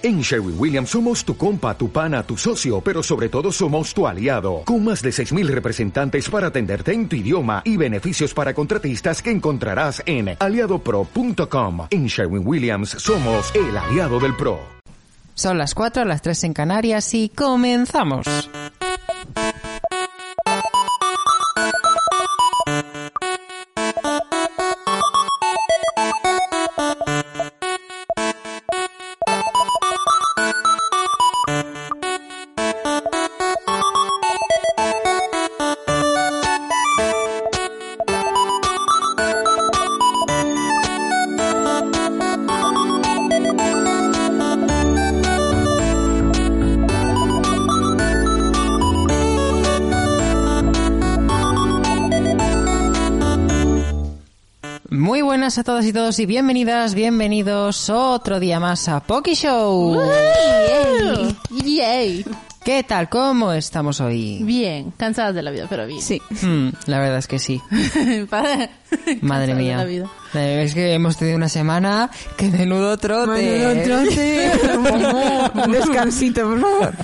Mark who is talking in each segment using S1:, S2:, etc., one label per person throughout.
S1: En Sherwin Williams somos tu compa, tu pana, tu socio, pero sobre todo somos tu aliado, con más de 6.000 representantes para atenderte en tu idioma y beneficios para contratistas que encontrarás en aliadopro.com. En Sherwin Williams somos el aliado del PRO.
S2: Son las 4, las 3 en Canarias y comenzamos. Buenas a todas y todos y bienvenidas, bienvenidos otro día más a Poki Show.
S3: Yay.
S2: ¿Qué tal? ¿Cómo estamos hoy?
S3: Bien, cansadas de la vida, pero bien.
S4: Sí.
S2: Hmm, la verdad es que sí. Madre mía.
S3: la vida.
S2: Eh, Es que hemos tenido una semana que menudo trote.
S4: Un descansito, por favor.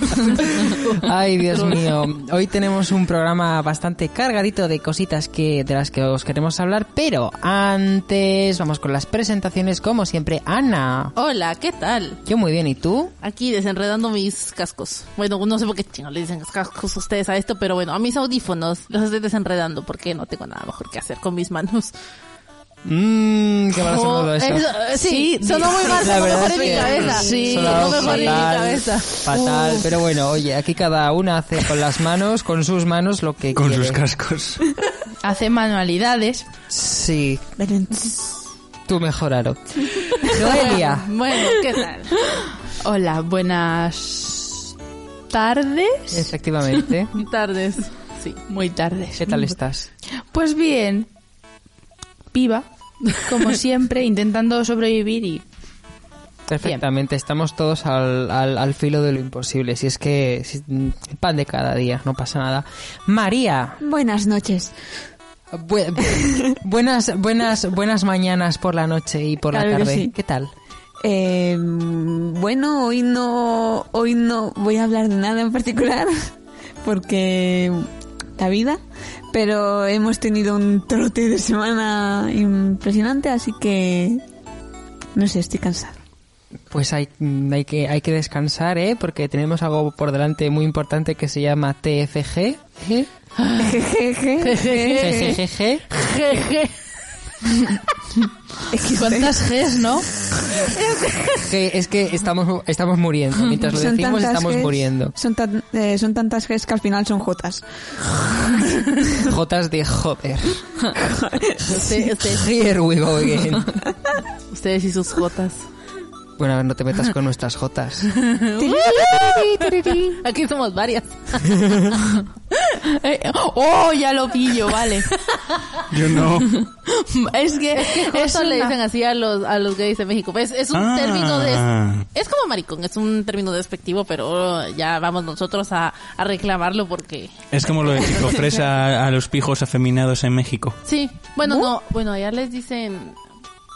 S2: Ay, Dios mío. Hoy tenemos un programa bastante cargadito de cositas que de las que os queremos hablar, pero antes vamos con las presentaciones como siempre. Ana.
S3: Hola, ¿qué tal?
S2: Yo muy bien, ¿y tú?
S3: Aquí desenredando mis cascos. Bueno, no sé por qué chingo le dicen cascos ustedes a esto, pero bueno, a mis audífonos los estoy desenredando porque no tengo nada mejor que hacer con mis manos.
S2: Mmm, qué mal ha sonado
S3: Oh,
S2: eso.
S3: eso, sí, sonó muy mal,
S2: La
S3: sonó
S2: verdad
S3: mejor
S2: es
S3: en mi cabeza.
S2: sí,
S3: sonó mejor en mi
S2: fatal,
S3: cabeza.
S2: Fatal, pero bueno, oye, aquí cada una hace con las manos, con sus manos lo que
S5: Con
S2: quiere.
S5: sus cascos.
S6: hace manualidades.
S2: Sí, tú mejoraro. Noelia.
S3: Bueno, ¿qué tal?
S6: Hola, buenas tardes.
S2: Efectivamente.
S3: Tardes. Sí.
S6: Muy tardes.
S2: ¿Qué tal estás?
S6: Pues bien, viva, como siempre, intentando sobrevivir y
S2: Perfectamente, estamos todos al, al, al filo de lo imposible. Si es que si- pan de cada día, no pasa nada. María,
S4: Buenas noches.
S2: bu- buenas, buenas, buenas mañanas por la noche y por la
S4: Claro
S2: tarde.
S4: sí.
S2: ¿Qué tal?
S4: Eh, bueno, hoy no, hoy no voy a hablar de nada en particular, porque la vida, pero hemos tenido un trote de semana impresionante, así que no sé, estoy cansada.
S2: Pues hay, hay, que, hay que descansar, ¿eh? Porque tenemos algo por delante muy importante que se llama TFG. ¿eh?
S6: ¿Cuántas Gs, no?
S2: Que es que estamos, estamos muriendo. Mientras lo
S4: Son
S2: decimos, estamos
S4: Gs,
S2: muriendo.
S4: Son, tan- eh, son tantas Gs que al final son Jotas.
S2: Jotas de joder.
S3: Usted- usted-
S2: Here we go again.
S3: ustedes y sus jotas.
S2: Bueno, a ver, no te metas con nuestras jotas.
S3: Aquí somos varias.
S6: Eh, Oh, ya lo pillo, vale.
S5: Yo no.
S6: Es que es
S3: Eso le dicen así a los, a los gays de México. Es, es un
S5: Ah.
S3: término de... Es como maricón, es un término despectivo, pero ya vamos nosotros a, a reclamarlo porque...
S5: Es como lo de chico fresa a los pijos afeminados en México.
S3: Sí, bueno, no, bueno, allá les dicen...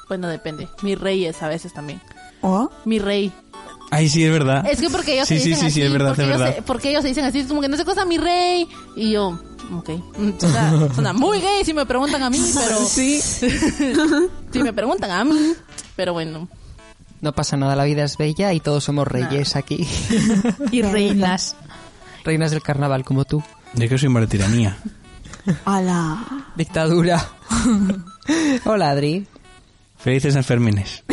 S3: Bueno, depende. Mis reyes a veces también.
S4: ¿Oh?
S3: Mi rey.
S5: Ay, sí, es verdad.
S3: Es que porque ellos
S5: Sí,
S3: se
S5: sí,
S3: dicen
S5: sí,
S3: así.
S5: sí, es verdad,
S3: porque,
S5: es
S3: ellos
S5: verdad.
S3: se- porque ellos se dicen así, es como que no sé cosa, mi rey. Y yo, ok. Suena, suena muy gay si me preguntan a mí, pero...
S4: Sí.
S3: si me preguntan a mí. Pero bueno.
S2: No pasa nada, la vida es bella y todos somos reyes aquí.
S6: Y reinas.
S2: Reinas del carnaval como tú.
S5: De que soy una tiranía.
S4: ¡Hala!
S2: Dictadura. Hola, Adri.
S5: Felices Sanfermines.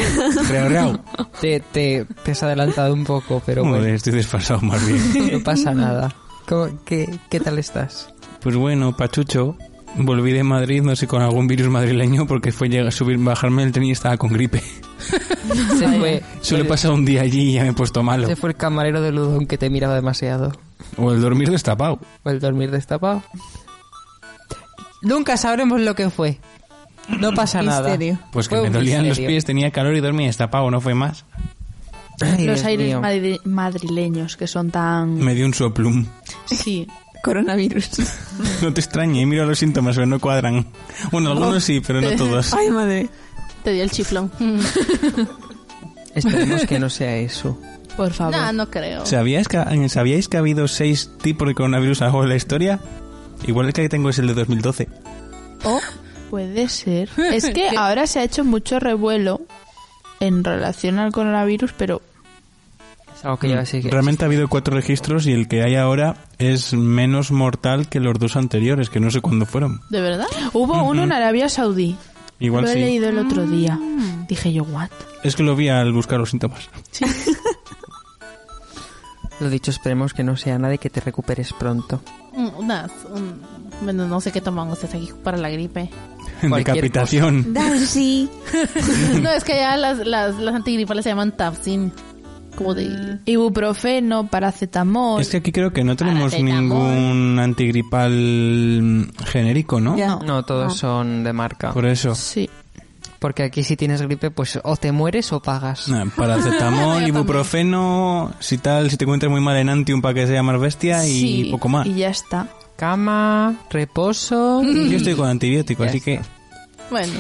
S5: Reau, reau.
S2: Te, te, te has adelantado un poco, pero
S5: Joder,
S2: bueno,
S5: estoy desfasado más bien.
S2: no pasa nada. ¿Cómo- qué, ¿Qué tal estás?
S5: Pues bueno, Pachucho, volví de Madrid, no sé, con algún virus madrileño, porque fue llegar, subir, bajarme del tren y estaba con gripe.
S2: Se fue,
S5: Solo he pasado un día allí y ya me he puesto malo.
S2: se fue el camarero de Ludón que te miraba demasiado.
S5: O el dormir destapado.
S2: O el dormir destapado. Nunca sabremos lo que fue. No pasa nada.
S4: Misterio.
S5: Pues que
S2: Fue
S5: me
S2: un
S5: dolían los pies, tenía calor y dormía destapado, no fue más.
S2: Ay,
S6: Los
S2: Dios
S6: aires
S2: mío.
S6: madri- madrileños que son tan...
S5: Me dio un soplum.
S6: Sí.
S4: Coronavirus.
S5: No te extrañe, mira los síntomas, pero no cuadran. Bueno, algunos sí, pero no todos.
S4: Ay, madre.
S3: Te di el chiflón.
S2: Esperemos que no sea eso.
S6: Por favor.
S3: No, no creo.
S5: ¿Sabíais que, ¿Sabíais que ha habido seis tipos de coronavirus a lo largo de la historia? Igual el que tengo es el de 2012.
S6: O puede ser. Es que ahora se ha hecho mucho revuelo en relación al coronavirus, pero
S2: Es algo que ya sí que-
S5: Realmente ha habido cuatro registros y el que hay ahora es menos mortal que los dos anteriores, que no sé cuándo fueron.
S3: ¿De verdad?
S6: hubo uno en Arabia Saudí.
S5: Igual
S6: Lo he
S5: sí.
S6: leído el otro día. Dije yo, ¿what?
S5: Es que lo vi al buscar los síntomas.
S2: Lo dicho, esperemos que no sea nada y que te recuperes pronto.
S3: Mm, Unas, un- bueno, no sé qué toman ustedes aquí para la gripe.
S5: Decapitación.
S4: Darcy.
S3: no, es que allá las, las, las antigripales se llaman Tapsin. Como de...
S6: Ibuprofeno, paracetamol.
S5: Es que aquí creo que no tenemos ningún antigripal genérico, ¿no?
S4: Ya.
S2: No, todos son de marca.
S5: Por eso.
S6: Sí.
S2: Porque aquí si tienes gripe, pues o te mueres o pagas.
S5: Nah, paracetamol, ibuprofeno, si tal, si te encuentras muy mal en Antium para que sea más bestia y
S6: Sí,
S5: poco más.
S6: Y ya está.
S2: Cama, reposo.
S5: Yo estoy con antibiótico,
S2: Ya
S5: así que
S3: Bueno,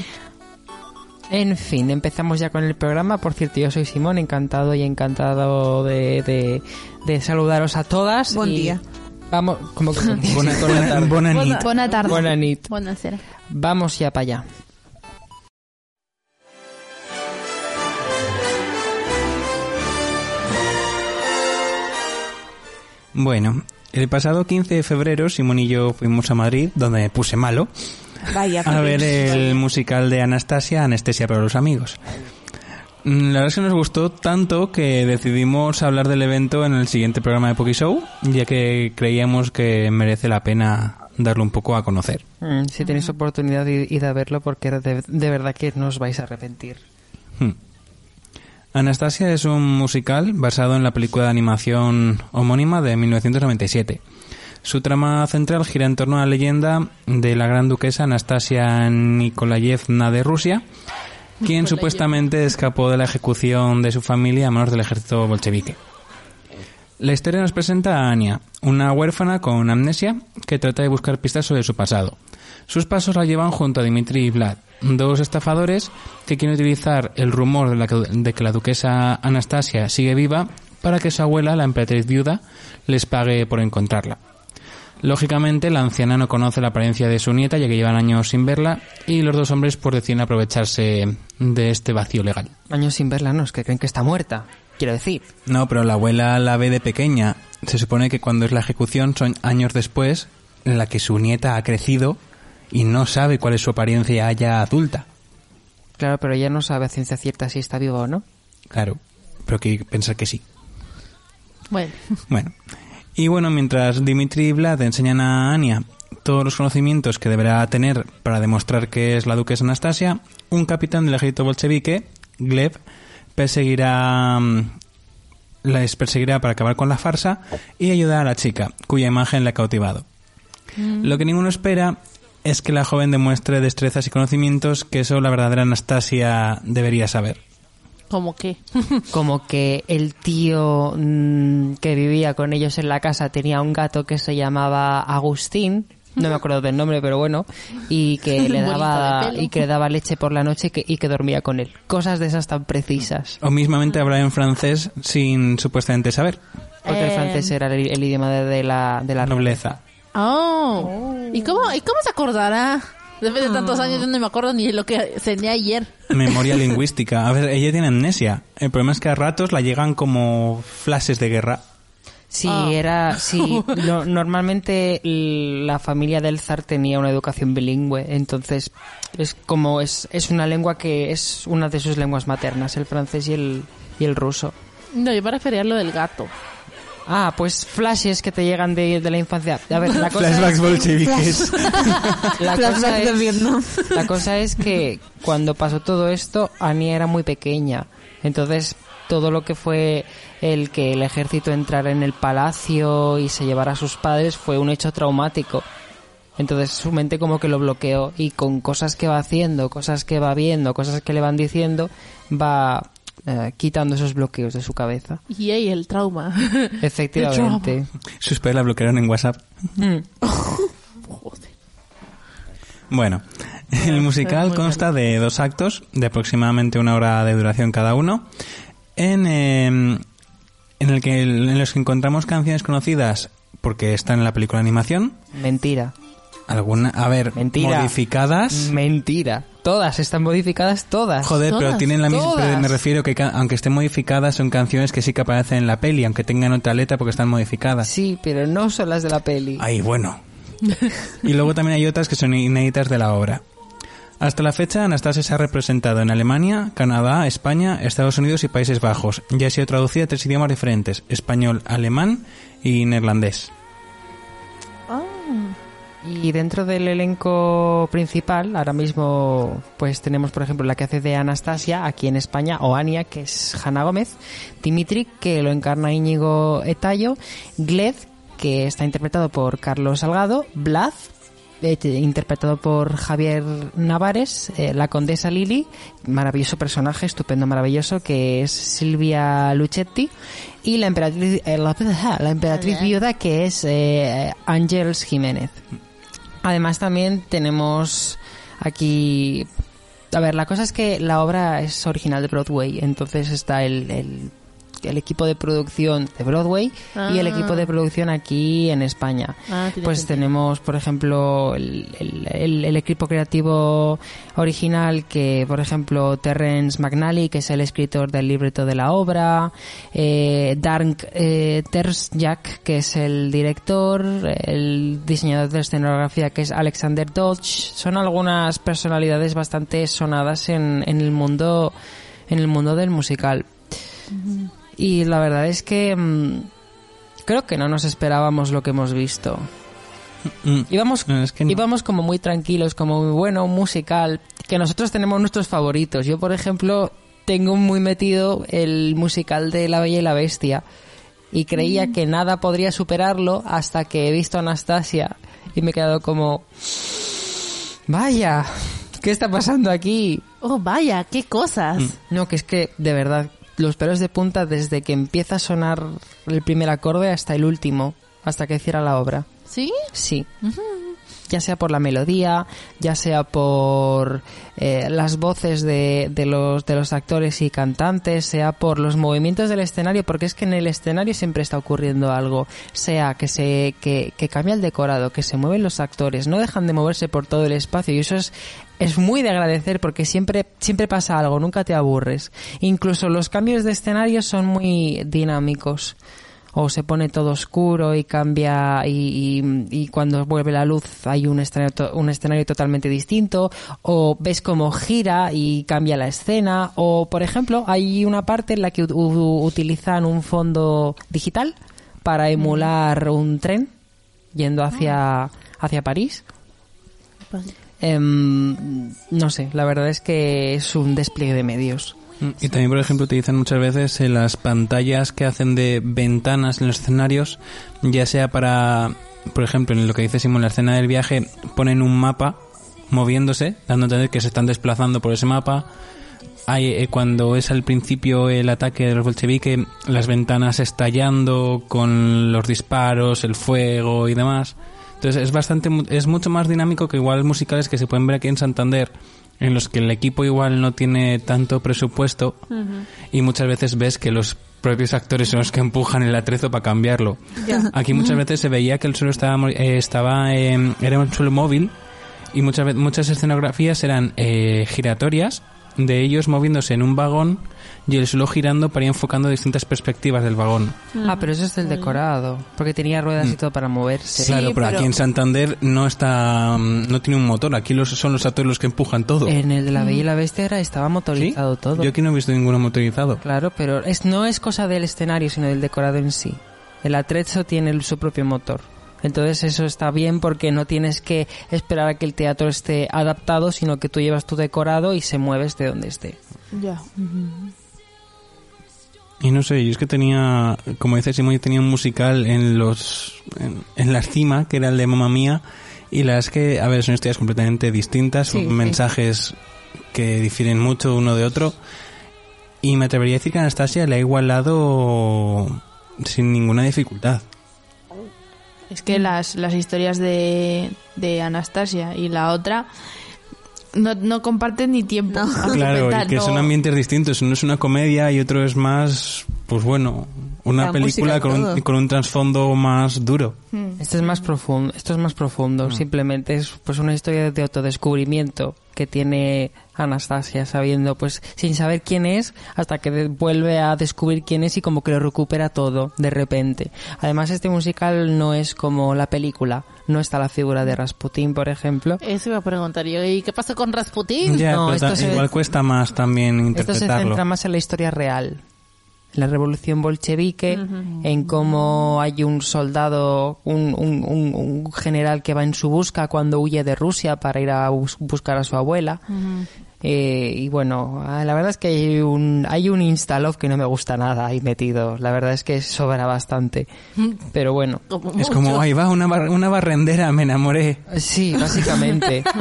S2: En fin, empezamos ya con el programa. Por cierto, yo soy Simón, encantado y encantado de, de, de saludaros a todas.
S4: Buen
S2: y
S4: día.
S2: Vamos, como que
S5: buena,
S2: tarde.
S5: buena
S3: Buena-
S5: nit.
S6: Buena tarde.
S2: Buena nit.
S3: buenas será.
S2: Vamos ya para allá.
S5: Bueno, el pasado 15 de febrero Simón y yo fuimos a Madrid, donde me puse malo,
S4: Vaya,
S5: a ver el musical de Anastasia, Anestesia para los amigos. Mm, La verdad es que nos gustó tanto que decidimos hablar del evento en el siguiente programa de Poki Show, ya que creíamos que merece la pena darlo un poco a conocer.
S2: Mm, si tenéis oportunidad, id id a verlo porque de, de verdad que no os vais a arrepentir.
S5: Hmm. Anastasia es un musical basado en la película de animación homónima de 1997. Su trama central gira en torno a la leyenda de la gran duquesa Anastasia Nikolayevna de Rusia, quien supuestamente escapó de la ejecución de su familia a manos del ejército bolchevique. La historia nos presenta a Anya, una huérfana con amnesia que trata de buscar pistas sobre su pasado. Sus pasos la llevan junto a Dimitri y Vlad, dos estafadores que quieren utilizar el rumor de, la que, de que la duquesa Anastasia sigue viva para que su abuela, la emperatriz viuda, les pague por encontrarla. Lógicamente, la anciana no conoce la apariencia de su nieta, ya que llevan años sin verla, y los dos hombres pues deciden aprovecharse de este vacío legal.
S2: Años sin verla, no, es que creen que está muerta. Quiero decir.
S5: No, pero la abuela la ve de pequeña. Se supone que cuando es la ejecución son años después en la que su nieta ha crecido y no sabe cuál es su apariencia ya adulta.
S2: Claro, pero ella no sabe a ciencia cierta si está viva o no.
S5: Claro, pero que pensar que sí.
S3: Bueno,
S5: Bueno, y bueno, mientras Dimitri y Vlad enseñan a Anya todos los conocimientos que deberá tener para demostrar que es la duquesa Anastasia, un capitán del ejército bolchevique, Gleb, perseguirá mm, les perseguirá para acabar con la farsa y ayudar a la chica, cuya imagen le ha cautivado. Lo que ninguno espera es que la joven demuestre destrezas y conocimientos que solo la verdadera Anastasia debería saber.
S3: como que.
S2: Como que el tío mm, que vivía con ellos en la casa tenía un gato que se llamaba Agustín, no me acuerdo del nombre, pero bueno, y que le daba y que le daba leche por la noche y que, y que dormía con él. Cosas de esas tan precisas.
S5: O mismamente hablar en francés sin supuestamente saber.
S2: Porque el
S3: Eh,
S2: francés era el, el idioma de, de la de la
S5: Nobleza.
S3: Oh. ¿Y cómo, ¿Y cómo se acordará? Después de tantos años yo no me acuerdo ni lo que cené ayer.
S5: Memoria lingüística. A ver, ella tiene amnesia. El problema es que a ratos la llegan como flashes de guerra.
S2: Sí,
S3: Ah.
S2: era, sí, no- normalmente la familia del zar tenía una educación bilingüe, entonces es como es, es una lengua que es una de sus lenguas maternas, el francés y el y el ruso.
S3: No, yo me refería a lo del gato.
S2: Ah, pues flashes que te llegan de, de la infancia. A ver, la cosa,
S5: Flashbacks
S2: es,
S5: bolcheviques.
S2: la,
S4: de Vietnam.
S2: la cosa es que cuando pasó todo esto, Ania era muy pequeña, entonces todo lo que fue el que el ejército entrara en el palacio y se llevara a sus padres fue un hecho traumático. Entonces su mente como que lo bloqueó y con cosas que va haciendo, cosas que va viendo, cosas que le van diciendo, va eh, quitando esos bloqueos de su cabeza.
S3: Y ahí el trauma.
S2: Efectivamente.
S5: Sus padres la bloquearon en WhatsApp.
S2: Mm.
S5: Bueno, el musical consta de dos actos de aproximadamente una hora de duración cada uno. En, eh, en el que en los que encontramos canciones conocidas porque están en la película de animación,
S2: Mentira.
S5: alguna, a ver,
S2: Mentira.
S5: modificadas.
S2: Mentira. Todas están modificadas, todas.
S5: Joder, pero tienen la misma. pero me refiero que aunque estén modificadas son canciones que sí que aparecen en la peli, aunque tengan otra letra porque están modificadas.
S2: Sí, pero no son las de la peli.
S5: Ay, bueno. y luego también hay otras que son inéditas de la obra. Hasta la fecha, Anastasia se ha representado en Alemania, Canadá, España, Estados Unidos y Países Bajos, y ha sido traducida a tres idiomas diferentes, español, alemán y neerlandés.
S2: Y dentro del elenco principal, ahora mismo, pues tenemos, por ejemplo, la que hace de Anastasia aquí en España, o Ania, que es Hanna Gómez, Dimitri, que lo encarna Íñigo Etayo, Gled, que está interpretado por Carlos Salgado, Blaz, eh, interpretado por Javier Navares, eh, la condesa Lili, maravilloso personaje, estupendo, maravilloso, que es Silvia Luchetti, y la emperatriz, eh, la, la emperatriz viuda, que es Ángels Jiménez. Además también tenemos aquí... A ver, la cosa es que la obra es original de Broadway, entonces está el, el, el equipo de producción de Broadway y el
S3: Ah.
S2: equipo de producción aquí en España.
S3: Ah,
S2: pues
S3: sentido.
S2: tenemos, por ejemplo, el, el- el- el equipo creativo original que, por ejemplo, Terrence McNally, que es el escritor del libreto de la obra, eh, Dark eh, Terzjak, que es el director, el diseñador de escenografía, que es Alexander Dodge. Son algunas personalidades bastante sonadas en, en el mundo en el mundo del musical. Y la verdad es que mm, creo que no nos esperábamos lo que hemos visto.
S5: Mm.
S2: Íbamos,
S5: No, es que no.
S2: íbamos como muy tranquilos, como muy bueno, musical, que nosotros tenemos nuestros favoritos. Yo, por ejemplo, tengo muy metido el musical de La Bella y la Bestia y creía que nada podría superarlo hasta que he visto a Anastasia y me he quedado como... Vaya, ¿qué está pasando aquí?
S3: Oh, vaya, qué cosas.
S2: No, que es que, de verdad, los pelos de punta desde que empieza a sonar el primer acorde hasta el último, hasta que cierra la obra.
S3: ¿Sí?
S2: Sí. Ya sea por la melodía, ya sea por eh, las voces de, de los, de los actores y cantantes, sea por los movimientos del escenario, porque es que en el escenario siempre está ocurriendo algo. Sea que se que, que cambia el decorado, que se mueven los actores, no dejan de moverse por todo el espacio y eso es es muy de agradecer porque siempre siempre pasa algo, nunca te aburres. Incluso los cambios de escenario son muy dinámicos o se pone todo oscuro y cambia y, y- y cuando vuelve la luz hay un escenario, un escenario totalmente distinto o ves cómo gira y cambia la escena o por ejemplo hay una parte en la que utilizan un fondo digital para emular un tren yendo hacia hacia París. Em, no sé, la verdad es que es un despliegue de medios.
S5: Mm, Y también, por ejemplo, utilizan muchas veces en las pantallas que hacen de ventanas en los escenarios, ya sea para, por ejemplo, en lo que dice Simón, la escena del viaje, ponen un mapa moviéndose, dando a entender que se están desplazando por ese mapa. Hay, eh, cuando es al principio el ataque de los bolcheviques, las ventanas estallando con los disparos, el fuego y demás. Entonces es bastante, es mucho más dinámico que igual musicales que se pueden ver aquí en Santander, en los que el equipo igual no tiene tanto presupuesto y muchas veces ves que los propios actores son los que empujan el atrezo para cambiarlo. Aquí muchas veces se veía que el suelo estaba, eh, estaba eh, era un suelo móvil y muchas muchas escenografías eran eh, giratorias de ellos moviéndose en un vagón y el suelo girando para ir enfocando distintas perspectivas del vagón.
S2: Ah, pero eso es del decorado, porque tenía ruedas y todo para moverse.
S5: claro, pero,
S6: pero-
S5: aquí en Santander no está mm, no tiene un motor, aquí los, son los actores los que empujan todo.
S2: En el de la Bella y la Bestia era- estaba
S5: ¿Sí?
S2: motorizado todo.
S5: Yo aquí no he visto ninguno motorizado.
S2: Claro, pero es, no es cosa del escenario, sino del decorado en sí. El atrezo tiene su propio motor. Entonces eso está bien porque no tienes que esperar a que el teatro esté adaptado, sino que tú llevas tu decorado y se mueves de donde esté.
S6: Ya.
S5: Y no sé, yo es que tenía, como dice Simón, yo tenía un musical en los, en, en la cima, que era el de Mamma Mía, y la es que, a ver, son historias completamente distintas,
S2: Sí,
S5: mensajes que difieren mucho uno de otro, y me atrevería a decir que Anastasia le ha igualado sin ninguna dificultad.
S6: Es que las, las historias de, de Anastasia y la otra no, no comparten ni tiempo.
S4: No.
S6: argumental,
S5: Claro, y que
S6: no.
S5: son ambientes distintos, uno es una comedia y otro es más, pues bueno, una
S4: La
S5: película con un, con un trasfondo más duro.
S2: Esto es más profundo, esto es más profundo. Simplemente es pues una historia de autodescubrimiento que tiene Anastasia sabiendo, pues sin saber quién es, hasta que vuelve a descubrir quién es y como que lo recupera todo de repente. Además este musical no es como la película, no está la figura de Rasputín, por ejemplo.
S3: Eso iba a preguntar yo. ¿Y qué pasa con Rasputín?
S5: Ya,
S2: No,
S5: pero
S2: esto
S5: ta-
S2: se-
S5: igual cuesta más también
S2: Esto se
S5: interpretarlo.
S2: centra más en la historia real. La revolución bolchevique, en cómo hay un soldado, un, un- un- un general que va en su busca cuando huye de Rusia para ir a bus- buscar a su abuela. Eh, y bueno, ah, la verdad es que hay un, hay un Instalove que no me gusta nada ahí metido. La verdad es que sobra bastante. Pero bueno,
S3: Como
S5: Es como, ahí va, una, bar- una barrendera, me enamoré.
S2: Sí, básicamente.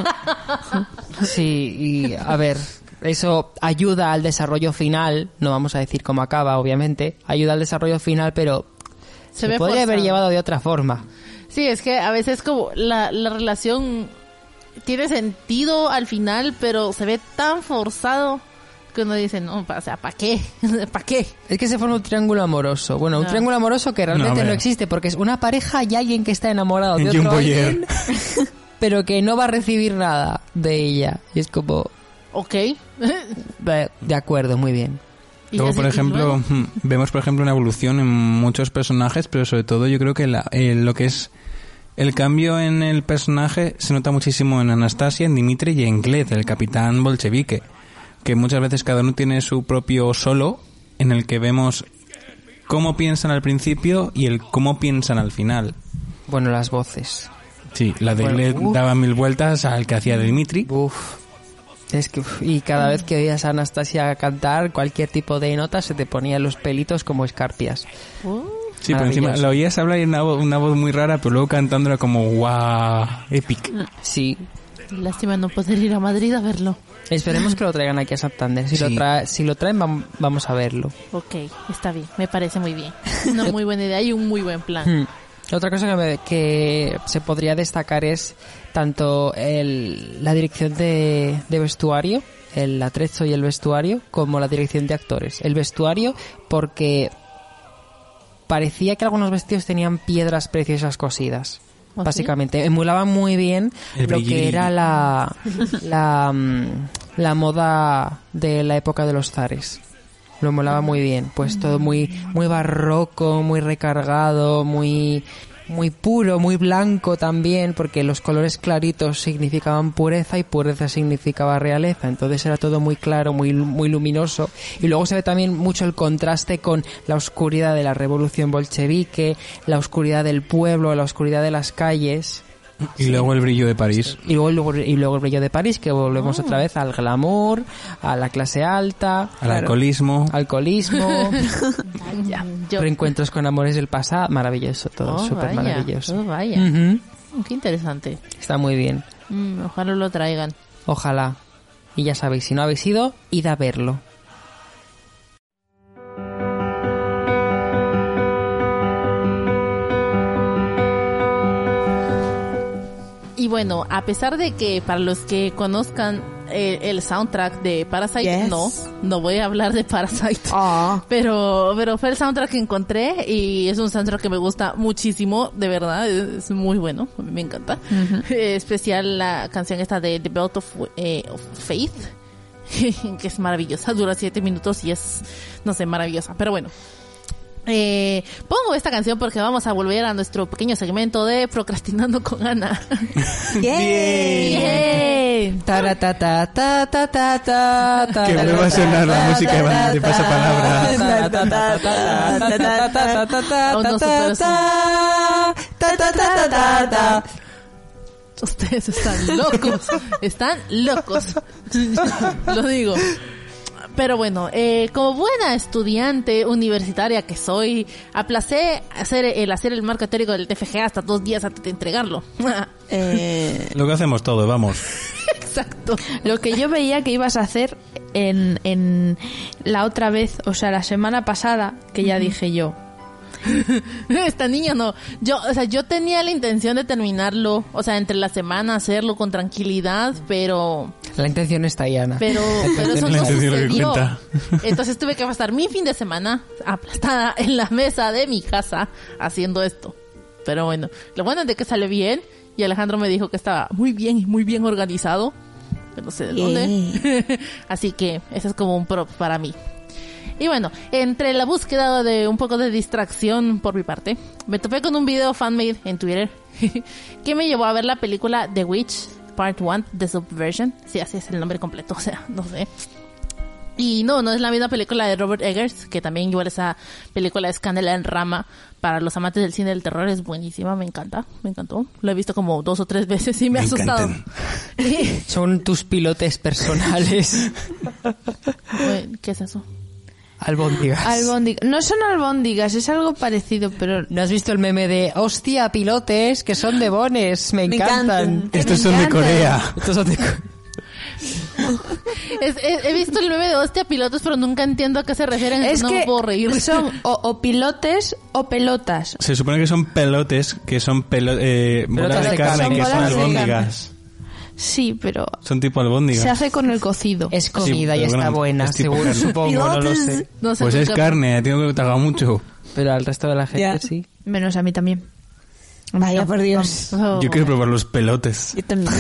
S2: Sí, y a ver, eso ayuda al desarrollo final, no vamos a decir cómo acaba, obviamente, ayuda al desarrollo final, pero
S3: Se
S2: se,
S3: ve
S2: podría haber llevado de otra forma.
S3: Sí, es que a veces como la, la relación tiene sentido al final, pero se ve tan forzado que uno dice, no, pa- o sea, ¿para qué? ¿Para qué?
S2: Es que se forma un triángulo amoroso. Bueno, un triángulo amoroso que realmente
S5: No,
S2: existe, porque es una pareja y alguien que está enamorado de
S5: Y
S2: otro alguien, pero que no va a recibir nada de ella. Y es como,
S3: Ok.
S2: de acuerdo, muy bien.
S5: Luego, por ejemplo,
S3: luego-
S5: vemos, por ejemplo, una evolución en muchos personajes, pero sobre todo yo creo que la- eh, lo que es el cambio en el personaje se nota muchísimo en Anastasia, en Dimitri y en Gled, el capitán bolchevique, que muchas veces cada uno tiene su propio solo, en el que vemos cómo piensan al principio y el cómo piensan al final.
S2: Bueno, las voces.
S5: Sí, la de
S2: Bueno,
S5: Gled
S2: uf.
S5: daba mil vueltas al que hacía de Dimitri.
S2: Uf. Es que, y cada vez que oías a Anastasia cantar cualquier tipo de nota se te ponían los pelitos como escarpias.
S5: Sí, pero encima la oías hablar y una, vo- una voz muy rara, pero luego cantando era como wow, epic.
S2: Sí.
S3: Lástima no poder ir a Madrid a verlo.
S2: Esperemos que lo traigan aquí a Santander. Si,
S5: Sí.
S2: lo, trae, si lo traen, vam- vamos a verlo.
S3: Ok, está bien, me parece muy bien. Una muy buena idea y un muy buen plan.
S2: Hmm. Otra cosa que, me- que se podría destacar es tanto el, la dirección de, de vestuario, el atrezo y el vestuario, como la dirección de actores. El vestuario porque parecía que algunos vestidos tenían piedras preciosas cosidas.
S3: ¿Ah, sí?
S2: Básicamente, emulaban muy bien
S5: El
S2: lo
S5: brilli
S2: que era la, la, mm, la moda de la época de los zares. Lo molaba muy bien, pues todo muy muy barroco, muy recargado, muy muy puro, muy blanco también, porque los colores claritos significaban pureza y pureza significaba realeza, entonces era todo muy claro, muy muy luminoso y luego se ve también mucho el contraste con la oscuridad de la revolución bolchevique, la oscuridad del pueblo, la oscuridad de las calles.
S5: Y luego el brillo de París.
S2: Y luego, luego- y luego el brillo de París, que volvemos otra vez al glamour, a la clase alta,
S5: Al alcoholismo.
S2: alcoholismo,
S3: Yo-
S2: reencuentros con amores del pasado, maravilloso todo,
S3: Oh,
S2: súper maravilloso.
S3: oh, vaya.
S2: Ujú,
S3: Qué interesante.
S2: Está muy bien,
S3: Mm, ojalá lo traigan.
S2: ojalá. Y ya sabéis, si no habéis ido, id a verlo.
S3: Y bueno, a pesar de que para los que conozcan eh, el soundtrack de Parasite,
S4: Yes.
S3: no, no voy a hablar de Parasite.
S4: Oh,
S3: Pero, pero fue el soundtrack que encontré y es un soundtrack que me gusta muchísimo, de verdad, es muy bueno, me encanta. Eh, especial la canción esta de The Belt of, eh, of Faith, que es maravillosa, dura siete minutos y es, no sé, maravillosa. Pero bueno, eh, pongo esta canción porque vamos a volver a nuestro pequeño segmento de Procrastinando con Ana.
S2: ¡Bien! ta ta ta ta ta ta ta
S5: Que vuelva a sonar la música de pasapalabra.
S3: Ustedes están locos, están locos. Lo digo. Pero bueno, eh, como buena estudiante universitaria que soy, aplacé hacer el hacer el marco teórico del TFG hasta dos días antes de entregarlo.
S4: Eh,
S5: Lo que hacemos todo, vamos.
S3: Exacto.
S6: Lo que yo veía que ibas a hacer en, en la otra vez, o sea, la semana pasada, que ya dije yo.
S3: Esta niña no. Yo, o sea, yo tenía la intención de terminarlo, o sea, entre la semana hacerlo con tranquilidad, pero
S2: La intención está ahí, Ana.
S3: Pero, pero eso no sucedió. Entonces tuve que pasar mi fin de semana aplastada en la mesa de mi casa haciendo esto. Pero bueno, lo bueno es de que salió bien y Alejandro me dijo que estaba muy bien y muy bien organizado. No sé de dónde. Así que ese es como un prop para mí. Y bueno, entre la búsqueda de un poco de distracción por mi parte, me topé con un video fanmade en Twitter que me llevó a ver la película The Witch Part 1 The Subversion. Sí, así es el nombre completo, o sea, no sé. Y no, no es la misma película de Robert Eggers, que también igual esa película es Candela en Rama. Para los amantes del cine del terror es buenísima, me encanta, me encantó. Lo he visto como dos o tres veces y me, ha
S5: Me
S3: asustado.
S5: encantan.
S2: Son tus pilotes personales.
S3: Bueno, ¿Qué es eso?
S2: Albóndigas.
S6: Albóndigas. No son albóndigas, es algo parecido, pero
S2: ¿No has visto el meme de hostia, pilotes que son de bones? Me
S4: Me
S2: encantan.
S4: encantan.
S5: Estos
S6: Me
S5: son de. Corea.
S2: Estos son de-
S3: Es- he, he visto el meme de hostia pilotos, pero nunca entiendo a qué se refieren.
S6: es
S3: no
S6: que
S3: me puedo reír.
S6: son o, o pilotes o pelotas.
S5: Se supone que son pelotes, que son pelo- eh, bolas
S2: Pelotas
S5: de
S2: de
S5: carne, que
S6: Son
S5: albóndigas.
S6: Sí, pero
S5: Son tipo albóndigas.
S6: se hace con el cocido.
S2: Es comida
S5: Sí,
S2: y está
S5: bueno,
S2: buena,
S5: es
S2: seguro,
S5: carne.
S2: supongo, no lo sé.
S3: No sé
S5: Pues es carne, tengo que tragar mucho.
S2: Pero al resto de la gente
S4: Ya.
S2: sí.
S6: Menos a mí también.
S4: Vaya, por Dios.
S3: Oh.
S5: Yo quiero probar los pelotes.
S4: Yo también.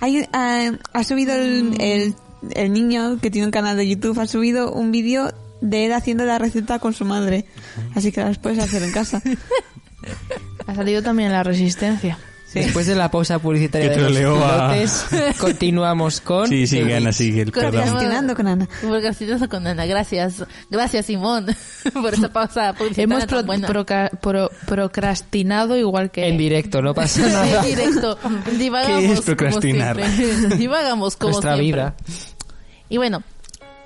S4: Hay, ah, ha subido el, el, el niño que tiene un canal de YouTube, ha subido un vídeo de él haciendo la receta con su madre. Así que las puedes hacer en casa.
S6: Ha salido también la resistencia.
S2: Después de la pausa publicitaria
S5: Que
S2: de los
S5: a-
S2: continuamos con...
S5: Sí, sí,
S2: Witch.
S5: sigue el.
S4: Procrastinando con Ana.
S3: Procrastinando con Ana, gracias. Gracias, Simón, por esa pausa publicitaria
S6: Hemos
S3: tan
S6: pro-
S3: buena.
S6: proca- pro- procrastinado igual que...
S2: En directo, no pasa nada.
S3: En directo. Divagamos
S5: ¿Qué es procrastinar?
S3: Como siempre. Divagamos como
S2: Nuestra
S3: siempre.
S2: vida.
S3: Y bueno,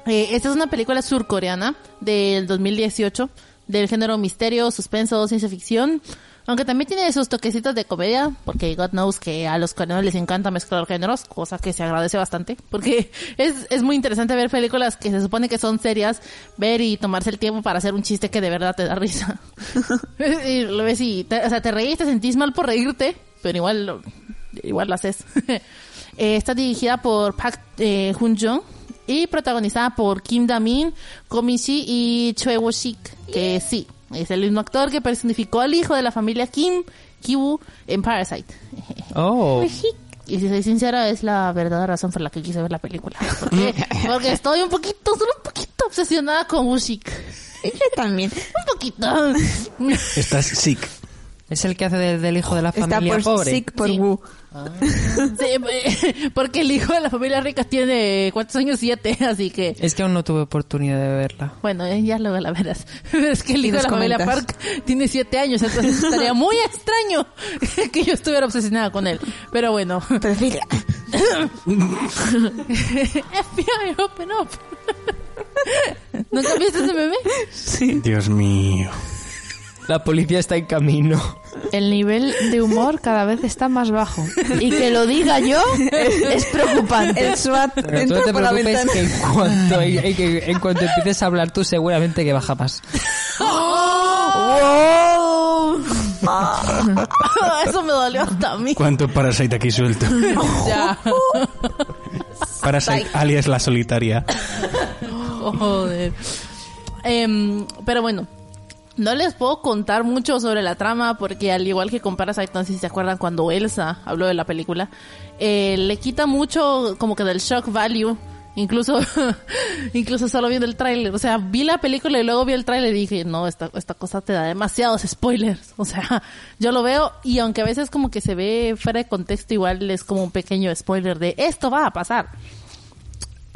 S3: eh, esta es una película surcoreana del 2018 del género misterio, suspenso, ciencia ficción. Aunque también tiene esos toquecitos de comedia, porque God knows que a los coreanos les encanta mezclar géneros, cosa que se agradece bastante, porque es, es muy interesante ver películas que se supone que son serias, ver y tomarse el tiempo para hacer un chiste que de verdad te da risa. y lo ves y, te, o sea, te reís, te sentís mal por reírte, pero igual, lo- igual lo haces. Eh, está dirigida por Park eh, Hun-jung y protagonizada por Kim Da-min, Ko Min-si y Choi Wo-sik, que sí, es el mismo actor que personificó al hijo de la familia Kim, Ki-woo, en Parasite.
S2: Oh.
S3: Y si soy sincera, es la verdadera razón por la que quise ver la película. Porque, porque estoy un poquito, solo un poquito obsesionada con Wo-sik.
S4: Yo también.
S3: Un poquito.
S5: Estás sick.
S2: Es el que hace del, del hijo de la
S4: Está
S2: familia
S4: por
S2: pobre.
S4: sick por
S3: Sí.
S4: Wu.
S3: Sí, eh, porque el hijo de la familia rica tiene, ¿cuántos años? Siete, así que...
S2: Es que aún no tuve oportunidad de verla.
S3: Bueno, eh, ya luego la verás. Es que el hijo de la familia
S4: comentas.
S3: Park tiene siete años, entonces estaría muy extraño que yo estuviera obsesionada con él. Pero bueno.
S4: Pero fíjate.
S3: FBI, open up. ¿Nunca viste ese meme?
S5: Dios mío.
S2: La policía está en camino.
S6: El nivel de humor cada vez está más bajo. Y que lo diga yo es preocupante.
S4: El SWAT
S2: no te
S4: por la
S2: preocupes
S4: ventana.
S2: que en cuanto, en, en- que en cuanto empieces a hablar tú seguramente que baja más.
S3: Eso me dolió hasta a mí.
S5: ¿Cuánto Parasite aquí suelto?
S3: Ya.
S5: Parasite alias la solitaria.
S3: Joder. Em, pero bueno, no les puedo contar mucho sobre la trama porque al igual que con Parasite, no si se acuerdan cuando Elsa habló de la película, eh, le quita mucho como que del shock value. Incluso, incluso solo viendo el tráiler. O sea, vi la película y luego vi el tráiler y dije, no, esta, esta cosa te da demasiados spoilers. O sea, yo lo veo y aunque a veces como que se ve fuera de contexto, igual es como un pequeño spoiler de esto va a pasar.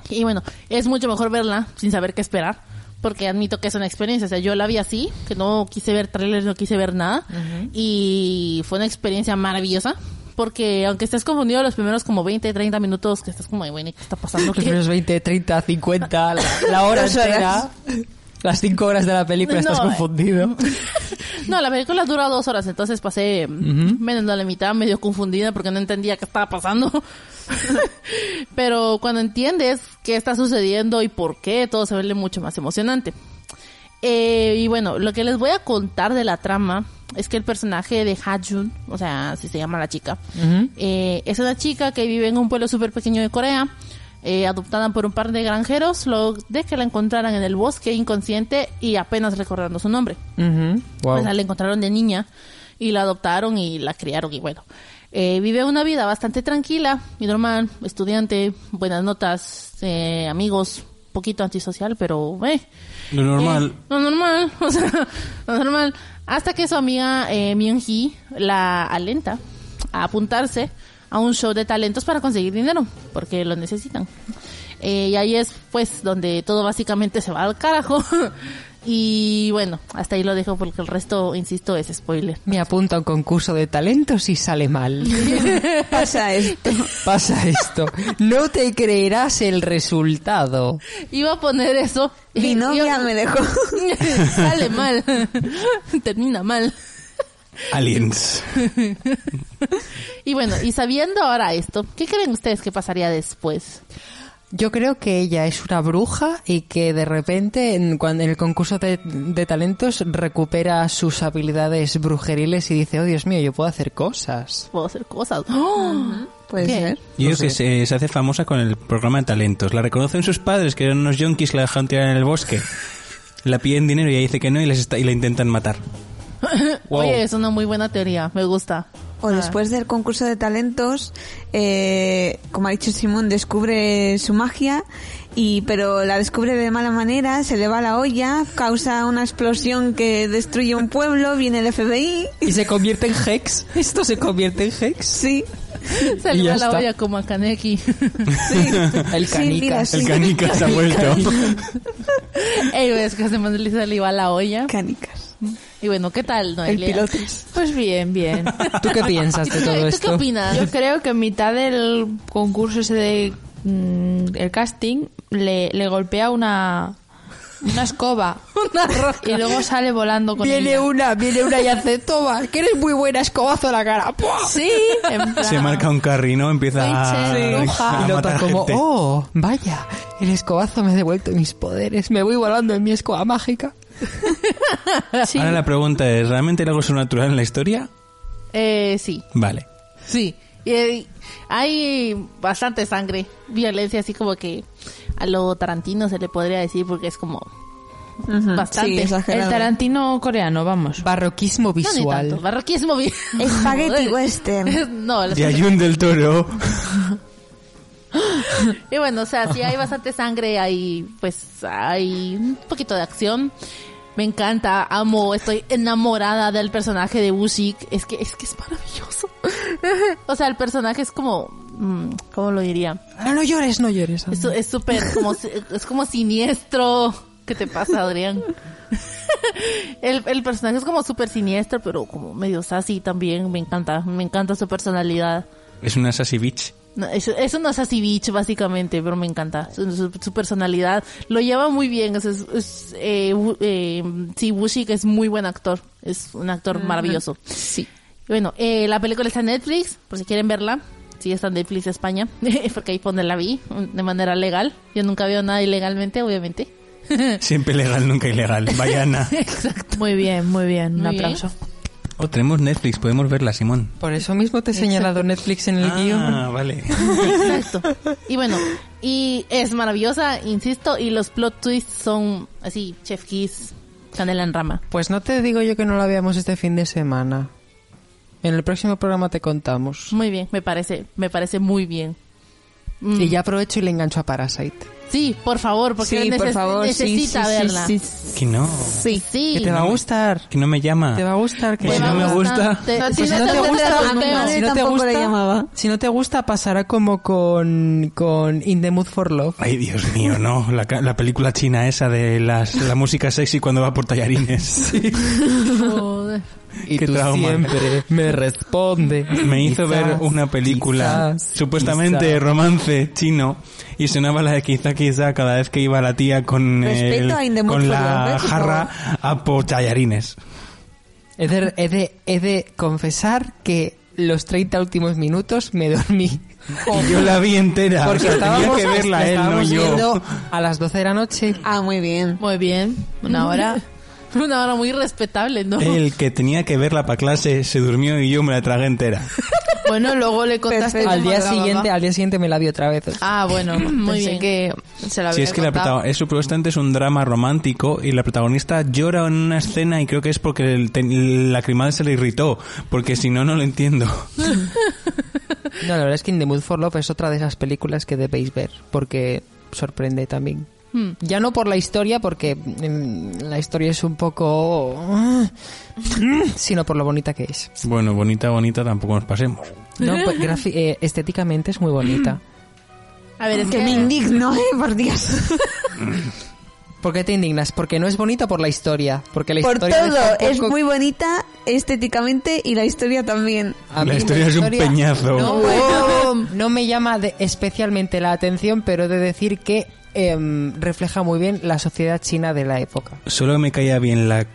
S3: Y bueno, es mucho mejor verla sin saber qué esperar. Porque admito que es una experiencia. O sea, yo la vi así, que no quise ver trailers, no quise ver nada. Y fue una experiencia maravillosa. Porque aunque estés confundido los primeros como 20, 30 minutos, que estás como, "Ay, bueno, ¿y ¿qué está pasando?
S2: Los
S3: ¿Qué?".
S2: primeros 20, 30, 50, la, la hora entera. Las 5 horas de la película estás
S3: No, eh.
S2: confundido.
S3: No, la película dura dos horas, entonces pasé menos de la mitad, medio confundida porque no entendía qué estaba pasando. Pero cuando entiendes qué está sucediendo y por qué, todo se vuelve mucho más emocionante. Eh, y bueno, lo que les voy a contar de la trama es que el personaje de Ha-jun, o sea, así se llama la chica, eh, es una chica que vive en un pueblo súper pequeño de Corea. eh, adoptada por un par de granjeros, luego de que la encontraran en el bosque inconsciente y apenas recordando su nombre.
S2: Ujú. Wow.
S3: Pues la encontraron de niña y la adoptaron y la criaron y bueno. Eh, vive una vida bastante tranquila y normal, estudiante, buenas notas, eh, amigos, poquito antisocial, pero eh,
S5: Lo normal.
S3: eh, lo normal, o sea, lo normal. Hasta que su amiga eh, Myung-hee la alenta a apuntarse a un show de talentos para conseguir dinero, porque lo necesitan. Eh, y ahí es pues donde todo básicamente se va al carajo. y bueno, hasta ahí lo dejo porque el resto, insisto, es spoiler.
S2: Me apunta a un concurso de talentos y sale mal.
S4: Pasa esto.
S2: Pasa esto. No te creerás el resultado.
S3: Iba a poner eso.
S4: Mi
S3: y-
S4: novia me dejó.
S3: Sale mal. Termina mal.
S5: Aliens.
S3: Y bueno, y sabiendo ahora esto, ¿qué creen ustedes que pasaría después?
S2: Yo creo que ella es una bruja y que de repente en, cuando, en el concurso de, de talentos recupera sus habilidades brujeriles y dice, oh Dios mío, yo puedo hacer cosas.
S3: Puedo hacer cosas. ¡Oh!
S4: Puede
S3: ¿Qué?
S4: ser.
S5: Yo creo que se, se hace famosa con el programa de talentos. La reconocen sus padres, que eran unos yonkis que la dejaron tirar en el bosque. La piden dinero y ella dice que no y, les está- y la intentan matar. Wow.
S3: Oye, es una muy buena teoría, me gusta.
S4: O después del concurso de talentos, eh, como ha dicho Simón, descubre su magia, y pero la descubre de mala manera, se le va la olla, causa una explosión que destruye un pueblo, viene el FBI.
S2: Y se convierte en Hex. Esto se convierte en Hex.
S4: Sí,
S3: Se le va la olla como a Kaneki.
S4: sí.
S2: El
S4: Sí, mira,
S2: canicas.
S4: sí.
S5: El canica se ha vuelto.
S3: Ey, es que se le iba la olla.
S4: Canicas.
S3: Y bueno, ¿qué tal,
S4: El
S3: Noelia?
S4: pilotes.
S6: Pues bien, bien.
S2: ¿Tú qué piensas de
S3: ¿Tú,
S2: todo
S3: tú
S2: esto?
S3: qué opinas?
S6: Yo creo que en mitad del concurso ese de mm, el casting le, le golpea una una escoba
S3: Una roca.
S6: y luego sale volando con
S2: Viene
S6: ella.
S2: una, viene una y hace, toma, que eres muy buena, escobazo a la cara. ¡Pua!
S6: Sí, en plan-
S5: Se marca un carry, ¿no? Empieza a,
S6: Sí.
S5: a
S2: Y nota como,
S5: gente.
S2: oh, vaya, el escobazo me ha devuelto mis poderes, me voy volando en mi escoba mágica.
S6: Sí.
S5: Ahora la pregunta es, ¿realmente hay algo sobrenatural en la historia?
S3: Eh, sí,
S5: Vale.
S3: sí. Y, eh, hay bastante sangre, violencia, así como que a lo Tarantino se le podría decir porque es como bastante.
S4: Sí,
S6: el. Tarantino coreano, vamos.
S2: Barroquismo
S3: No, ni
S2: visual.
S3: tanto. Barroquismo vi-
S4: Espagueti
S3: Joder.
S4: western.
S3: No, los-
S5: De Ayun del Toro.
S3: Y bueno, o sea, sí hay bastante sangre, hay pues hay un poquito de acción. Me encanta, amo, estoy enamorada del personaje de Bushik. Es que es que es maravilloso. o sea, el personaje es como mm, ¿cómo lo diría?
S2: Ah, no llores, no llores.
S3: Es súper como es como siniestro. ¿Qué te pasa, Adrián? el, el personaje es como súper siniestro, pero como medio sassy también. Me encanta, me encanta su personalidad.
S5: Es una sassy bitch.
S3: No, eso, eso no es así bitch, básicamente, pero me encanta. Su, su- su personalidad lo lleva muy bien. Es, es, es, eh, eh, sí, Wushik es muy buen actor. Es un actor maravilloso.
S6: Sí.
S3: Bueno, eh, la película está en Netflix, por si quieren verla. Sí, está en Netflix España, porque ahí pone la vi de manera legal. Yo nunca veo nada ilegalmente, obviamente.
S5: Siempre legal, nunca ilegal. Vayana.
S3: Exacto.
S6: Muy bien, muy bien. Un
S3: bien.
S5: Oh, tenemos Netflix, podemos verla, Simón.
S2: Por eso mismo te he señalado Netflix en el guion.
S5: Ah, vale.
S3: Exacto. Y bueno, y es maravillosa, insisto, y los plot twists son así, chef kiss, canela en rama.
S2: Pues no te digo yo que no la veamos este fin de semana. En el próximo programa te contamos.
S3: Muy bien, me parece, me parece muy bien. Mm.
S2: Y ya aprovecho y le engancho a Parasite.
S3: Sí, por favor, porque
S4: Sí, por favor,
S3: necesita
S4: sí, sí,
S3: verla.
S4: sí,
S5: Que no.
S3: Sí, sí.
S2: Que te va a gustar.
S5: Que no me llama.
S2: Te va a gustar. Que
S5: Si no me gusta.
S3: Te-
S6: No,
S3: si no te
S6: te
S3: gusta,
S2: si no te gusta,
S4: llamaba.
S2: si no te gusta pasará como con con In the Mood for Love.
S5: Ay, Dios mío, no. La, ca- la película china esa de las, la música sexy cuando va por tallarines.
S3: Joder.
S2: Y
S5: Qué
S2: tú
S5: trauma.
S2: siempre me responde.
S5: Me hizo ver
S2: Quizás,
S5: una película
S2: quizás,
S5: supuestamente
S2: quizás.
S5: romance chino y sonaba la de quizá quizá cada vez que iba la tía con, el- con la
S4: ¿eh?
S5: jarra a por tallarines.
S2: He de, he de- he de confesar que los 30 últimos minutos me dormí.
S5: Y yo la vi entera.
S2: Porque
S5: o sea, tenía
S2: estábamos,
S5: que verla
S2: la
S5: él, no yo.
S2: a las 12 de la noche.
S4: Ah, muy bien.
S6: Muy bien. Una hora.
S3: Una hora muy respetable, ¿no?
S5: El que tenía que verla para clase se durmió y yo me la tragué entera.
S6: Bueno, luego le contaste
S4: Perfecto.
S2: al día siguiente, al día siguiente me la vi otra vez.
S6: Ah, bueno,
S3: Muy
S6: pensé
S3: bien.
S6: que se la
S5: Si
S6: había
S5: es que la
S6: contado.
S5: es supuestamente es un drama romántico y la protagonista llora en una escena y creo que es porque el, el lacrimal se le irritó, porque si no, no lo entiendo.
S2: No, la verdad es que In the Mood for Love es otra de esas películas que debéis ver, porque sorprende también.
S3: Hmm.
S2: Ya no por la historia, porque mm, la historia es un poco... sino por lo bonita que es.
S5: Bueno, bonita, bonita, tampoco nos pasemos.
S2: No, pues, eh, estéticamente es muy bonita.
S3: A ver, es
S4: Que me indigno, eh, por Dios.
S2: ¿Por qué te indignas? Porque no es bonita por la historia. Porque la
S4: Por
S2: historia
S4: todo. Es
S2: poco-
S4: muy bonita estéticamente y la historia también.
S2: A
S5: La historia es un peñazo.
S2: No, bueno, no me llama de- especialmente la atención, pero he de decir que em, refleja muy bien la sociedad china de la época.
S5: Solo me caía bien la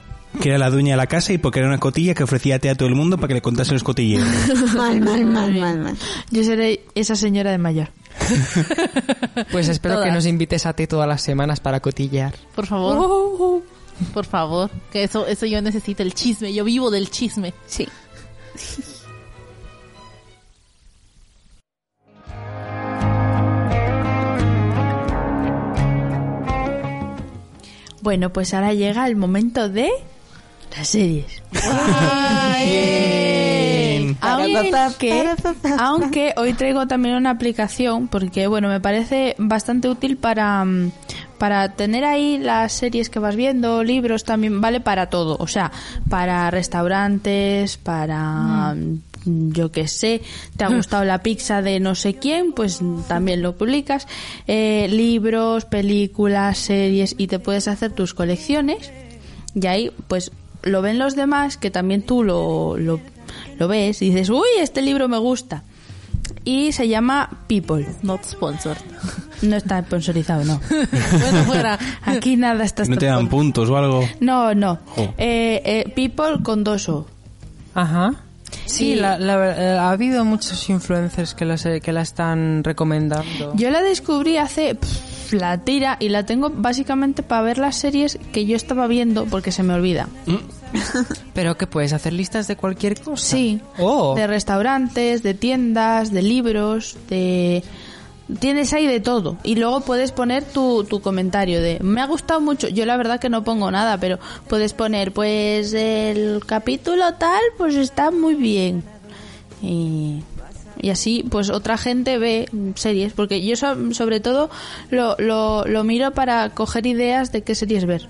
S5: que era la dueña de la casa y porque era una cotilla que ofrecía té a todo el mundo para que le contase los cotilleos.
S4: Mal, mal, mal, mal, mal.
S6: Yo seré esa señora de mayor.
S2: Pues espero que nos invites a ti todas las semanas para cotillear.
S3: por favor, por favor, que eso, eso yo necesito el chisme. Yo vivo del chisme.
S4: Sí.
S6: Bueno, pues ahora llega el momento de las series. Aunque, aunque hoy traigo también una aplicación porque bueno me parece bastante útil para mm, para tener ahí las series que vas viendo libros también vale para todo. O sea para restaurantes para mm, yo qué sé te ha gustado la pizza de no sé quién pues también lo publicas Eh, libros películas series y te puedes hacer tus colecciones y ahí pues lo ven los demás que también tú lo, lo, lo ves y dices, uy, este libro me gusta. Y se llama People.
S3: Not sponsored.
S6: No está sponsorizado, no.
S3: bueno, fuera.
S6: Aquí nada está
S5: ¿No te dan puntos o algo?
S6: No, no. Eh, eh, People con dos O.
S2: Ajá. Sí, la- la- eh, ha habido muchos influencers que la, se- que la están recomendando.
S6: Yo la descubrí hace pff, la tira y la tengo básicamente para ver las series que yo estaba viendo porque se me olvida.
S2: Pero que puedes hacer listas de cualquier cosa.
S6: Sí.
S2: Oh.
S6: De restaurantes, de tiendas, de libros, de... Tienes ahí de todo. Y luego puedes poner tu, tu comentario de... Me ha gustado mucho. Yo la verdad que no pongo nada, pero puedes poner, pues el capítulo tal, pues está muy bien. Y, y así, pues otra gente ve series. Porque yo so- sobre todo lo, lo, lo miro para coger ideas de qué series ver.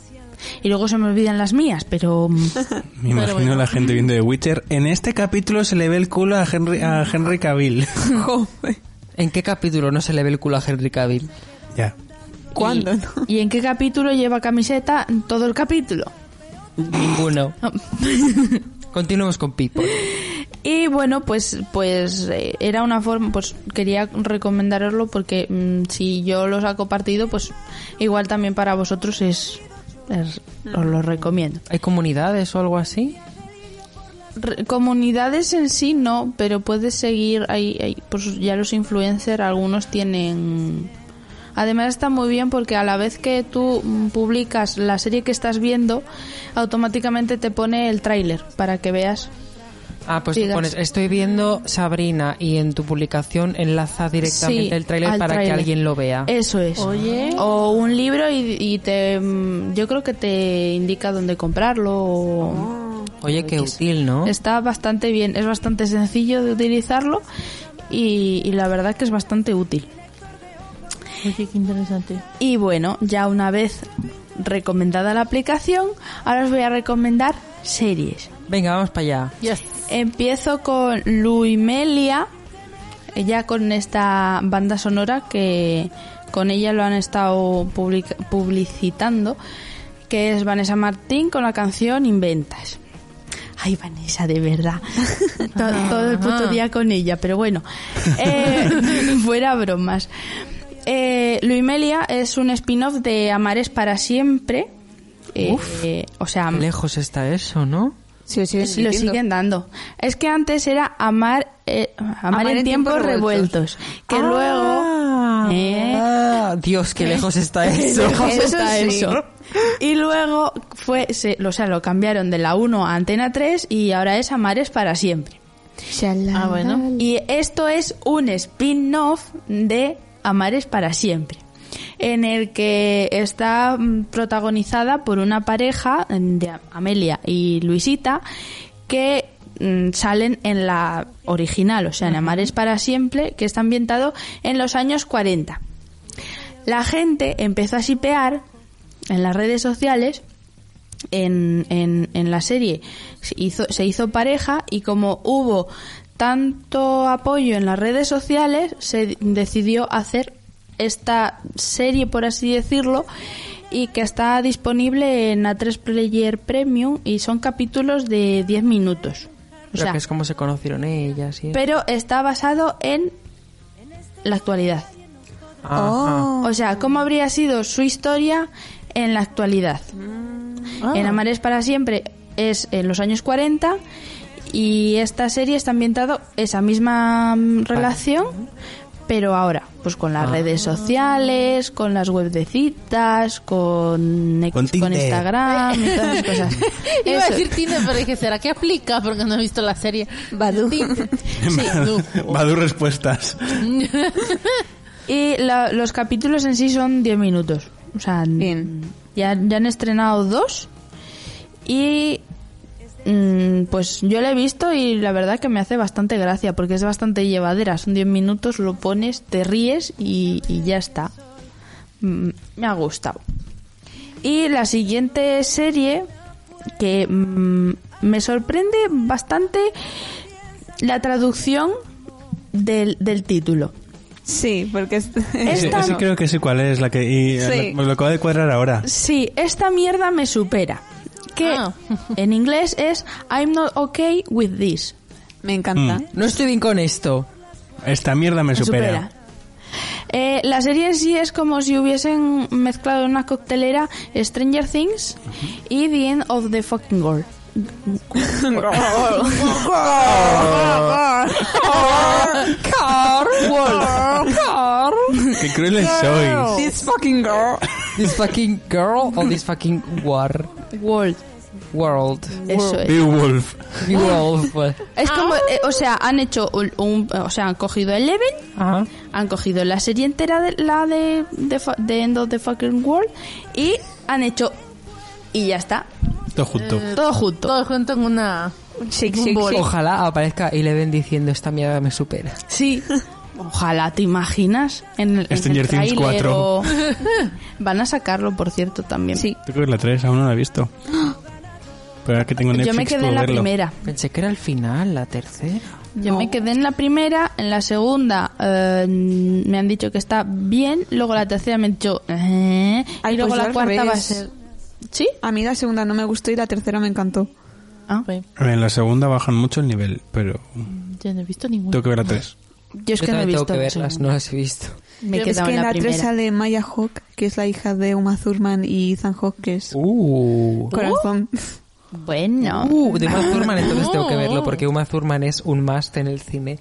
S6: Y luego se me olvidan las mías, pero... mm,
S5: Me imagino la gente viendo The Witcher. En este capítulo se le ve el culo a Henry, a Henry Cavill.
S2: ¿En qué capítulo no se le ve el culo a Henry Cavill?
S5: ya.
S4: ¿Cuándo? no?
S6: ¿Y en qué capítulo lleva camiseta todo el capítulo?
S2: Ninguno. Continuemos con People.
S6: Y bueno, pues pues eh, era una forma, pues quería recomendaroslo porque mm, si yo lo saco partido, pues igual también para vosotros es, es- os lo recomiendo.
S2: ¿Hay comunidades o algo así?
S6: Comunidades en sí no, pero puedes seguir ahí, ahí, pues ya los influencers algunos tienen Además está muy bien porque a la vez que tú mm, publicas la serie que estás viendo, automáticamente te pone el tráiler para que veas
S2: Ah, pues tú pones, estoy viendo Sabrina y en tu publicación enlaza directamente
S6: Sí,
S2: el tráiler para que alguien lo vea.
S6: Eso es.
S3: Oye.
S6: O un libro y, y te, mm, yo creo que te indica dónde comprarlo. o-
S2: Oye, qué útil, ¿no?
S6: Está bastante bien, es bastante sencillo de utilizarlo y, y la verdad que es bastante útil.
S3: Oye, qué interesante.
S6: Y bueno, ya una vez recomendada la aplicación, ahora os voy a recomendar series.
S2: Venga, vamos para allá.
S3: Yes.
S6: Empiezo con Luimelia, ella con esta banda sonora que con ella lo han estado public- publicitando, que es Vanessa Martín con la canción Inventas. Ay, Vanessa, de verdad. To- Todo el puto día con ella, pero bueno. Eh, fuera bromas. Eh, Luimelia es un spin-off de Amares para siempre. Eh, eh, o sea,
S2: lejos está eso, ¿no?
S4: Sí, sí,
S6: Sí, lo siguen dando. Es que antes era amar, eh, amar, en, tiempos, revueltos. Que
S2: Ah.
S6: luego... ¿Eh?
S2: Ah, Dios, qué lejos está eso.
S6: lejos
S4: Eso
S6: está
S4: sí.
S6: eso. Y luego fue, se, o sea, lo cambiaron de la 1 a Antena 3 y ahora es Amares para siempre.
S3: Ah, bueno.
S6: Y esto es un spin-off de Amares para siempre, en el que está mm, protagonizada por una pareja mm, de Amelia y Luisita que mm, salen en la original, o sea, en Amares para siempre, que está ambientado en los años 40. La gente empezó a shipear en las redes sociales en, en, en la serie se hizo, se hizo pareja y como hubo tanto apoyo en las redes sociales, se decidió hacer esta serie, por así decirlo, y que está disponible en A3 Player Premium y son capítulos de 10 minutos. O sea,
S2: que es como se conocieron ellas. Y...
S6: pero está basado en la actualidad. O sea, ¿cómo habría sido su historia en la actualidad? En Amares para siempre es en los años 40 y esta serie está ambientado esa misma mm, relación, pero ahora, pues con las redes sociales, con las web de citas, con. Instagram y todas esas cosas.
S3: Iba a decir Tinder, pero dije, ¿será que aplica? Porque no he visto la serie.
S4: Badu.
S3: Sí.
S5: Badu respuestas.
S6: Y la- los capítulos en sí son 10 minutos. O sea,
S4: Bien.
S6: Ya, ya han estrenado dos. Y mm, pues yo la he visto y la verdad que me hace bastante gracia porque es bastante llevadera. Son 10 minutos, lo pones, te ríes y, y ya está. Mm, me ha gustado. Y la siguiente serie que mm, me sorprende bastante la traducción del, del título.
S4: Sí, porque es...
S5: Ese,
S6: Esta-
S5: ese creo que sé cuál es, la que y,
S4: Sí.
S5: lo, lo acabo de cuadrar ahora.
S6: Sí, esta mierda me supera. Que
S3: Ah.
S6: en inglés es I'm not okay with this.
S4: me encanta.
S2: No estoy bien con esto.
S5: Esta mierda me
S6: Me
S5: supera.
S6: Eh, la serie en sí es como si hubiesen mezclado en una coctelera Stranger Things y The End of the Fucking World.
S5: Qué crueles sois.
S4: This fucking girl.
S2: This fucking girl o this fucking war
S6: World.
S2: world.
S6: Eso es.
S5: Beowulf.
S2: Wolf.
S6: Es como, eh, o sea, han hecho un, un- o sea, han cogido Eleven,
S2: Ajá.
S6: han cogido la serie entera de la de, de, Fu- The End of the Fucking World y han hecho y ya está,
S5: Todo junto.
S6: todo junto.
S3: Todo junto en una...
S4: Shake,
S3: Un
S4: shake, shake.
S2: Ojalá aparezca Eleven diciendo esta mierda me supera.
S6: Sí. Ojalá, ¿te imaginas? En el, en el
S5: Things
S6: tráiler
S5: 4.
S6: o- Van a sacarlo, por cierto, también.
S4: Sí.
S5: Yo creo que la 3 aún no la he visto. Pero ahora que tengo Netflix
S6: Yo me quedé en la
S5: verlo.
S6: primera.
S2: Pensé que era el final, la tercera.
S6: Yo me quedé en la primera, en la segunda eh, me han dicho que está bien, luego la tercera me han dicho eh,
S4: Ay,
S6: y luego
S4: pues
S6: la cuarta va a ser ¿Sí?
S4: A mí la segunda no me gustó y la tercera me encantó.
S6: Ah,
S5: En la segunda bajan mucho el nivel, pero
S3: Yo no he visto ninguna.
S5: tengo que ver la 3.
S6: yo es
S2: Yo
S6: que no he visto
S2: tengo que
S6: la
S2: verlas,
S6: segunda.
S2: no las he visto.
S6: Me he
S4: es que
S6: en la,
S4: la 3
S6: primera.
S4: sale Maya Hawk, que es la hija de Uma Thurman y Ethan Hawke, que es
S2: Uh.
S4: corazón.
S6: Bueno.
S2: Uh, de Uma Thurman entonces tengo que verlo porque Uma Thurman es un must en el cine.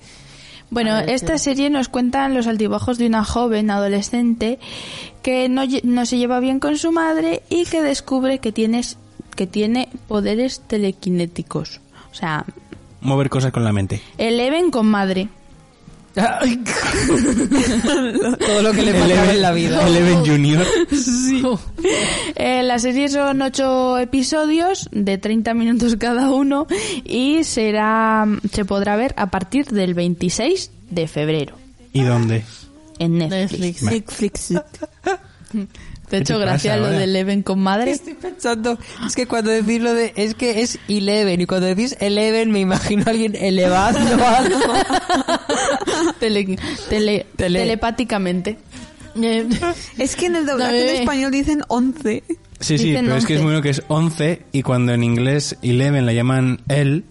S6: Bueno, esta serie nos cuenta los altibajos de una joven adolescente que no, no se lleva bien con su madre y que descubre que, tienes, que tiene poderes telequinéticos. O sea,
S5: Mover cosas con la mente.
S6: Eleven con madre.
S2: Todo lo que le pasa en la vida.
S5: Eleven Junior.
S6: Eh, la serie son ocho episodios de 30 minutos cada uno y será se podrá ver a partir del 26 de febrero
S5: ¿Y dónde?
S6: en Netflix.
S3: Netflix.
S6: De
S5: ¿Qué
S6: hecho, gracias a lo de Eleven con madre.
S2: Estoy pensando, es que cuando decís lo de, es que es Eleven, y cuando decís Eleven me imagino a alguien elevando algo.
S6: Tele- tele-
S2: Tele-
S6: Telepáticamente.
S3: Eh,
S4: Es que en el doblaje en español dicen 11.
S5: Sí, sí,
S6: Dicen
S5: pero es que es
S6: 11.
S5: muy bueno que es 11 y cuando en inglés Eleven la llaman él,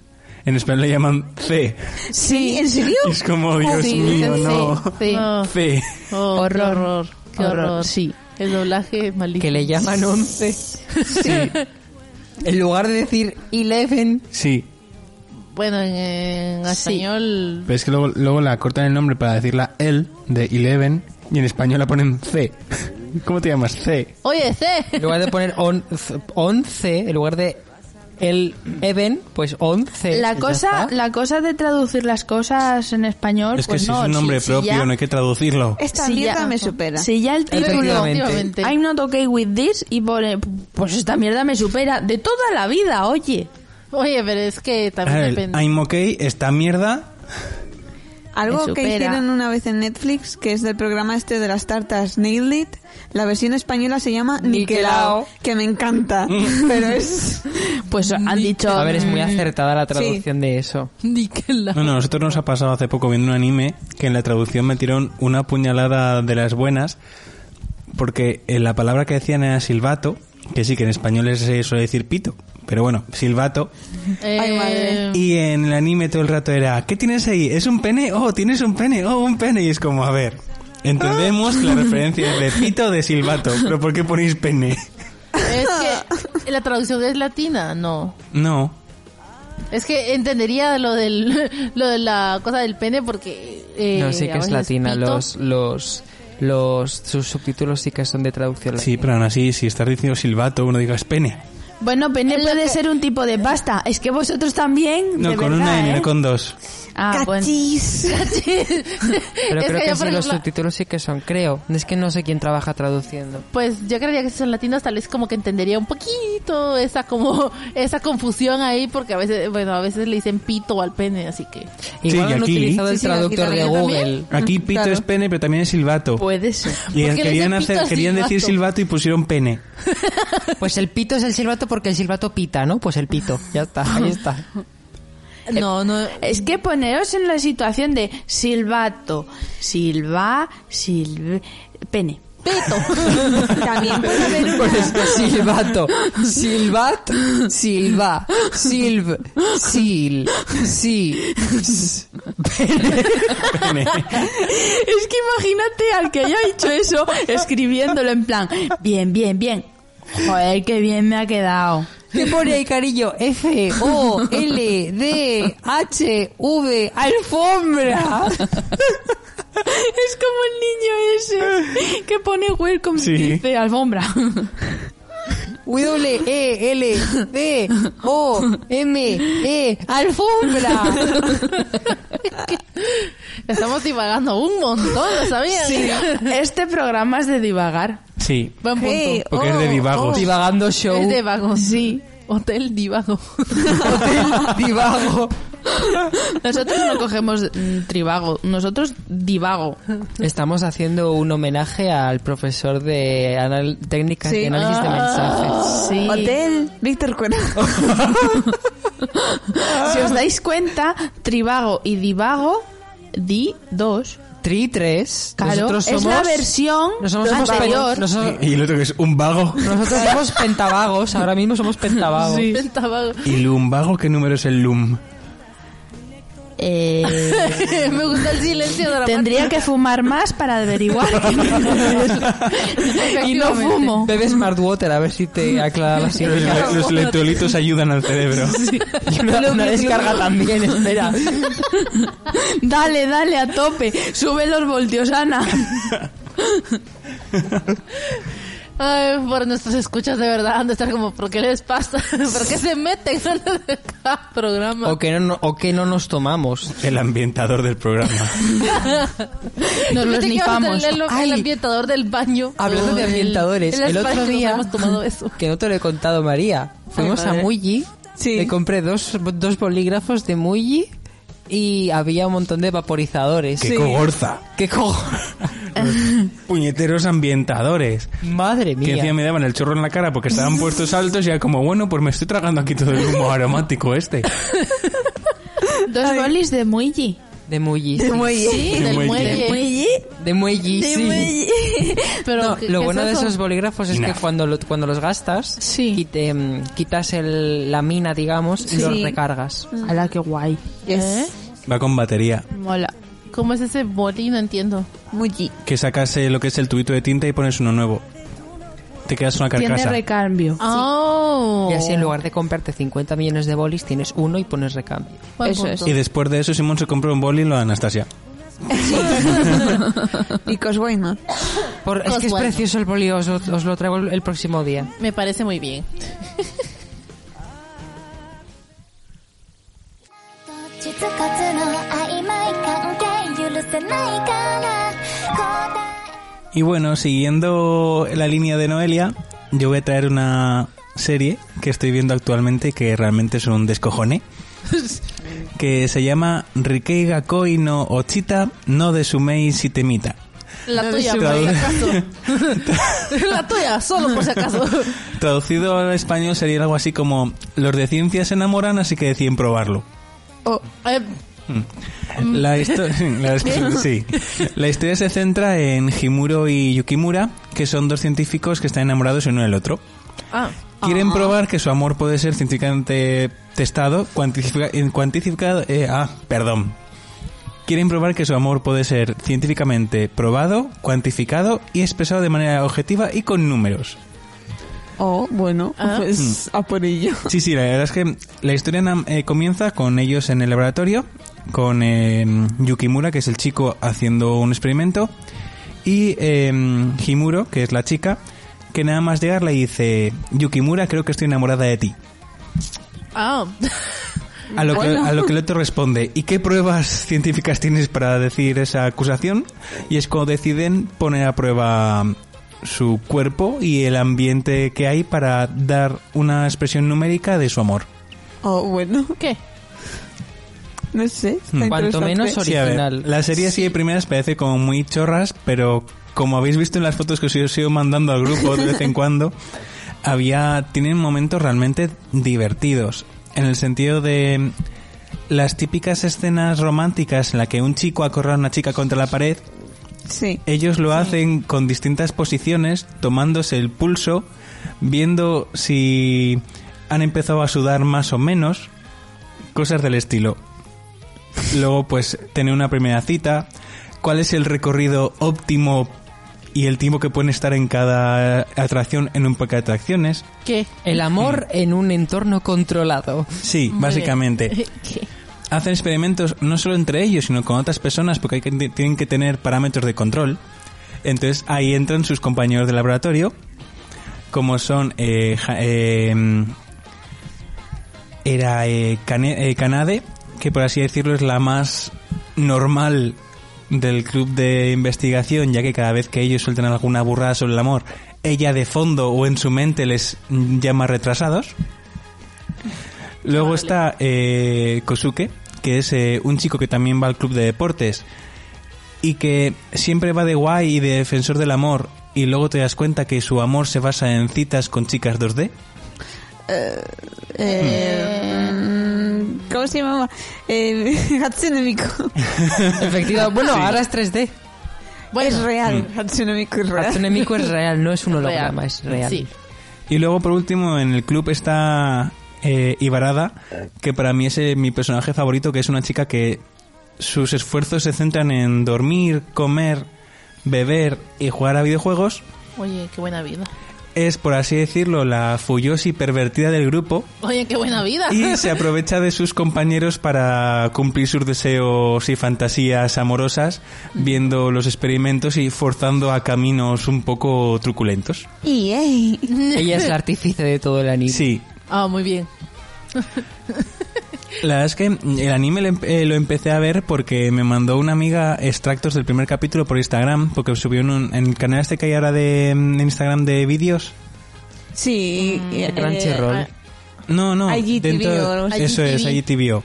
S5: en español le llaman C.
S4: Sí, ¿en serio?
S5: Es como, Dios
S6: Sí,
S5: mío, no.
S6: C, C.
S5: C.
S3: Oh,
S6: Horror.
S3: horror. Qué
S6: Horror,
S3: horror.
S6: sí.
S3: El doblaje es malísimo.
S2: Que le llaman 11. En lugar de decir Eleven,
S5: Sí,
S3: Bueno, en, en
S6: Sí.
S3: español...
S5: pero es que luego, luego la cortan el nombre para decirla él de Eleven y en español la ponen C. ¿Cómo te llamas? C.
S3: Oye, C.
S2: en lugar de poner on- 11, en lugar de el Even, pues 11.
S6: La cosa, la cosa de traducir las cosas en español,
S5: Es que
S6: pues
S5: si
S6: no,
S5: es un nombre
S6: si- si
S5: propio,
S6: ya-
S5: no hay que traducirlo.
S4: Esta
S6: si
S4: mierda
S6: ya-
S4: me supera.
S6: Si ya el título
S2: Efectivamente.
S6: I'm not okay with this y pone, pues esta mierda me supera de toda la vida, oye.
S3: Oye, pero es que también
S5: ver,
S3: depende.
S5: I'm okay, esta mierda.
S4: Algo que hicieron una vez en Netflix, que es del programa este de las tartas Nailed It, la versión española se llama Niquelao,
S2: Niquelao.
S4: que me encanta, pero es...
S6: Pues han dicho...
S2: A ver, es muy
S6: mm,
S2: acertada la traducción de eso.
S3: Níquela.
S5: No, no, a nosotros nos ha pasado hace poco viendo un anime que en la traducción metieron una puñalada de las buenas porque en la palabra que decían era silbato, que sí que en español es, se suele decir pito, pero bueno, silbato.
S4: Ay, madre.
S5: Y en el anime todo el rato era, ¿qué tienes ahí? ¿Es un pene? Oh, tienes un pene, oh, un pene. Y es como, a ver, entendemos la referencia es de pito de silbato, pero ¿por qué ponéis pene?
S3: Es que la traducción es latina, no.
S5: No.
S3: Es que entendería lo del lo de la cosa del pene porque eh,
S2: no, sí que es latina.
S3: pito-
S2: Los, los, los, sus subtítulos sí que son de traducción
S5: Sí,
S2: latina.
S5: pero aún así, si estás diciendo silbato, uno diga es pene.
S6: Bueno, pene puede
S3: que-
S6: ser un tipo de pasta. Es que vosotros también,
S5: No,
S6: de
S5: con
S6: verdad,
S5: una N,
S6: ¿eh?
S5: no con dos.
S6: Ah, bueno.
S4: Cachis.
S2: Pero
S3: Es
S2: creo
S3: que
S2: que,
S3: yo,
S2: sí, los subtítulos sí que son, creo. Es que no sé quién trabaja traduciendo.
S3: Pues yo creería que si son latinos tal vez como que entendería un poquito esa como esa confusión ahí porque a veces bueno a veces le dicen pito al pene así que
S2: Igual
S5: y
S2: han
S5: aquí-
S2: utilizado el
S4: Sí, sí, aquí
S2: traductor de
S4: también,
S2: Google.
S5: Aquí pito
S4: Claro.
S5: es pene, pero también es silbato.
S6: Puede ser.
S5: Y
S3: ¿Por qué le
S5: querían, hacer,
S3: pito
S5: decir
S3: silbato
S5: y pusieron pene.
S2: Pues el pito es el silbato porque el silbato pita, ¿no? Pues el pito. Ya está, ahí está.
S3: no no
S6: Es que poneros en la situación de silbato, silba, silb... pene.
S4: También puede haber una...
S2: Pues silbato, silbat, silba, silb, sil, si, s-
S5: Pene.
S6: Es que imagínate al que haya dicho eso escribiéndolo en plan, bien, bien, bien. Joder, qué bien me ha quedado.
S2: ¿Qué pone ahí, cariño? F, O, L, D, H, V, alfombra.
S6: Es como el niño ese que pone welcome
S5: Sí.
S6: y dice alfombra.
S2: W, E, L, D, O, M, E, alfombra.
S3: estamos divagando un montón lo sabían
S6: Este programa es de divagar.
S5: Sí,
S3: buen punto
S4: Hey,
S5: porque es de
S4: oh,
S5: divagos.
S2: Divagando show.
S3: es de vagos sí hotel divago
S2: Divago.
S6: Nosotros no cogemos mm, trivago, nosotros divago.
S2: Estamos haciendo un homenaje al profesor de anal- técnicas
S4: Sí.
S2: de análisis de mensajes.
S6: Sí.
S4: Hotel Víctor Cuero.
S6: Si os dais cuenta, trivago y divago, di dos.
S2: Tri 3.
S6: Claro,
S2: nosotros
S6: es
S2: somos,
S6: la versión
S2: nosotros somos
S6: anterior.
S2: pen- nosotros,
S5: Y el otro que es un vago.
S2: nosotros somos pentavagos. Ahora mismo somos pentavagos.
S3: Pentavago.
S5: ¿Y lumbago qué número es el lum?
S6: Eh,
S3: me gusta el silencio dramático
S6: tendría que fumar más para averiguar. y no fumo.
S2: Bebe Smart Water a ver si te aclara la
S5: Los,
S2: situación.
S5: los electrolitos ayudan al cerebro.
S2: Y una, una descarga también, espera.
S6: Dale, dale a tope. Sube los voltios, Ana.
S3: Ay, por nuestros escuchas de verdad han de estar como ¿por qué les pasa? ¿por qué se meten en cada programa?
S2: O que no, no- o que no nos tomamos.
S5: El ambientador del programa.
S6: Nos los
S3: Fíjate que vamos a
S6: nifamos.
S3: tener el, el
S2: Ay.
S3: ambientador del baño.
S2: Hablando de ambientadores,
S3: el,
S2: el otro día,
S3: hemos tomado eso.
S2: que no te lo he contado María, fuimos a
S3: madre.
S2: Muji,
S4: Sí.
S2: le compré dos, dos bolígrafos de Muji y había un montón de vaporizadores.
S5: ¡Qué cogorza!
S2: ¿Qué cojo?
S5: Puñeteros ambientadores.
S2: Madre
S5: Que encima
S2: mía.
S5: me daban el chorro en la cara porque estaban puestos altos y era como, bueno, pues me estoy tragando aquí todo el humo aromático este.
S6: Dos bolis de Muigi.
S2: De Muji. sí.
S3: Sí, del
S5: muelle.
S3: muelle.
S2: De Muji, sí.
S3: Pero
S2: No,
S3: ¿qué-
S2: lo
S3: qué
S2: bueno
S3: es
S2: de
S3: eso?
S2: esos bolígrafos es
S5: Nah.
S2: que cuando, lo- cuando los gastas,
S6: Sí.
S2: quite- mm, quitas el- la mina, digamos, y los recargas.
S6: Hala, qué guay.
S3: ¿Eh?
S5: Va con batería.
S6: Mola.
S3: ¿Cómo es ese boli? No entiendo.
S4: Muji.
S5: Que sacas eh, lo que es el tubito de tinta y pones uno nuevo te quedas una carcasa.
S6: Tiene recambio.
S3: Oh.
S2: Y así en lugar de comprarte 50 millones de bolis, tienes uno y pones recambio.
S5: Y después de eso, Simón se compró un boli en lo de Anastasia.
S4: y Coswayman.
S2: Por, es que es precioso el boli, os, lo traigo el, el próximo día.
S3: Me parece muy bien.
S5: Y bueno, siguiendo la línea de Noelia, yo voy a traer una serie que estoy viendo actualmente que realmente es un descojone. que se llama Rikei Gakoi no Ochita no de Sumei Sitemita.
S3: La tuya, por si acaso. La tuya, solo por si acaso.
S5: Traducido al español sería algo así como Los de ciencia se enamoran, así que deciden probarlo.
S3: Oh, eh,
S5: La, histo- la- sí. La historia se centra en Himuro y Yukimura, que son dos científicos que están enamorados el uno del otro.
S3: ah,
S5: Quieren probar que su amor puede ser científicamente testado, cuantifica- eh, cuantificado, eh, ah, perdón. Quieren probar que su amor puede ser científicamente probado, cuantificado y expresado de manera objetiva y con números.
S4: Oh, bueno,
S3: Ah.
S4: pues a por ello.
S5: Sí, sí, la verdad es que la historia eh, comienza con ellos en el laboratorio, con eh, Yukimura, que es el chico, haciendo un experimento, y eh, Himuro, que es la chica, que nada más llegar le dice, Yukimura, creo que estoy enamorada de ti.
S3: ah.
S5: A lo,
S4: Bueno.
S5: que, a lo que el otro responde, ¿y qué pruebas científicas tienes para decir esa acusación? Y es cuando deciden poner a prueba su cuerpo y el ambiente que hay para dar una expresión numérica de su amor.
S4: Oh, bueno,
S3: ¿Qué?
S4: No sé. está
S2: Mm. Cuanto menos
S5: Sí, a ver,
S2: original.
S5: la serie así de primeras parece como muy chorras, pero como habéis visto en las fotos que os he ido mandando al grupo de vez en cuando, había tienen momentos realmente divertidos. En el sentido de las típicas escenas románticas en la que un chico acorra a una chica contra la pared,
S4: Sí.
S5: ellos lo hacen con distintas posiciones, tomándose el pulso, viendo si han empezado a sudar más o menos, cosas del estilo. Luego, pues, tener una primera cita, cuál es el recorrido óptimo y el tiempo que pueden estar en cada atracción en un parque de atracciones.
S3: ¿Qué?
S2: El amor en un entorno controlado.
S5: Sí, básicamente.
S3: ¿Qué?
S5: hacen experimentos no solo entre ellos, sino con otras personas, porque hay que, tienen que tener parámetros de control. Entonces ahí entran sus compañeros de laboratorio, como son eh, Ja- eh, era eh, eh, Kanade, que por así decirlo es la más normal del club de investigación, ya que cada vez que ellos sueltan alguna burrada sobre el amor, ella de fondo o en su mente les llama retrasados. Luego está eh, Kosuke, que es eh, un chico que también va al club de deportes y que siempre va de guay y de defensor del amor y luego te das cuenta que su amor se basa en citas con chicas 2D.
S4: Eh, mm, ¿Cómo se llamaba? Eh, Hatsune Miku.
S2: Efectivamente. Bueno, ahora es 3D.
S3: Bueno,
S4: es real. Hatsune Miku es real.
S2: Hatsune Miku es real, no es un holograma,
S3: real.
S2: es real.
S3: Sí.
S5: Y luego por último en el club está eh, Ibarada, que para mí es eh, mi personaje favorito, que es una chica que sus esfuerzos se centran en dormir, comer, beber y jugar a videojuegos.
S3: Oye, qué buena vida.
S5: Es, por así decirlo, la fuyosi pervertida del grupo
S3: Oye, qué buena vida.
S5: y se aprovecha de sus compañeros para cumplir sus deseos y fantasías amorosas, viendo los experimentos y forzando a caminos un poco truculentos.
S4: Y, ey.
S2: Ella es la artífice de todo el anime.
S5: Sí,
S3: Ah, muy bien.
S5: la verdad es que el anime lo, eh, lo empecé a ver porque me mandó una amiga extractos del primer capítulo por Instagram, porque subió en, un- en el canal este que hay ahora de mm, Instagram de vídeos.
S4: Sí.
S3: Mm,
S4: eh,
S2: Crunchyroll.
S4: eh,
S5: No, no,
S4: IGTV
S5: dentro,
S4: así.
S5: eso es,
S3: IGTV.
S5: IGTV.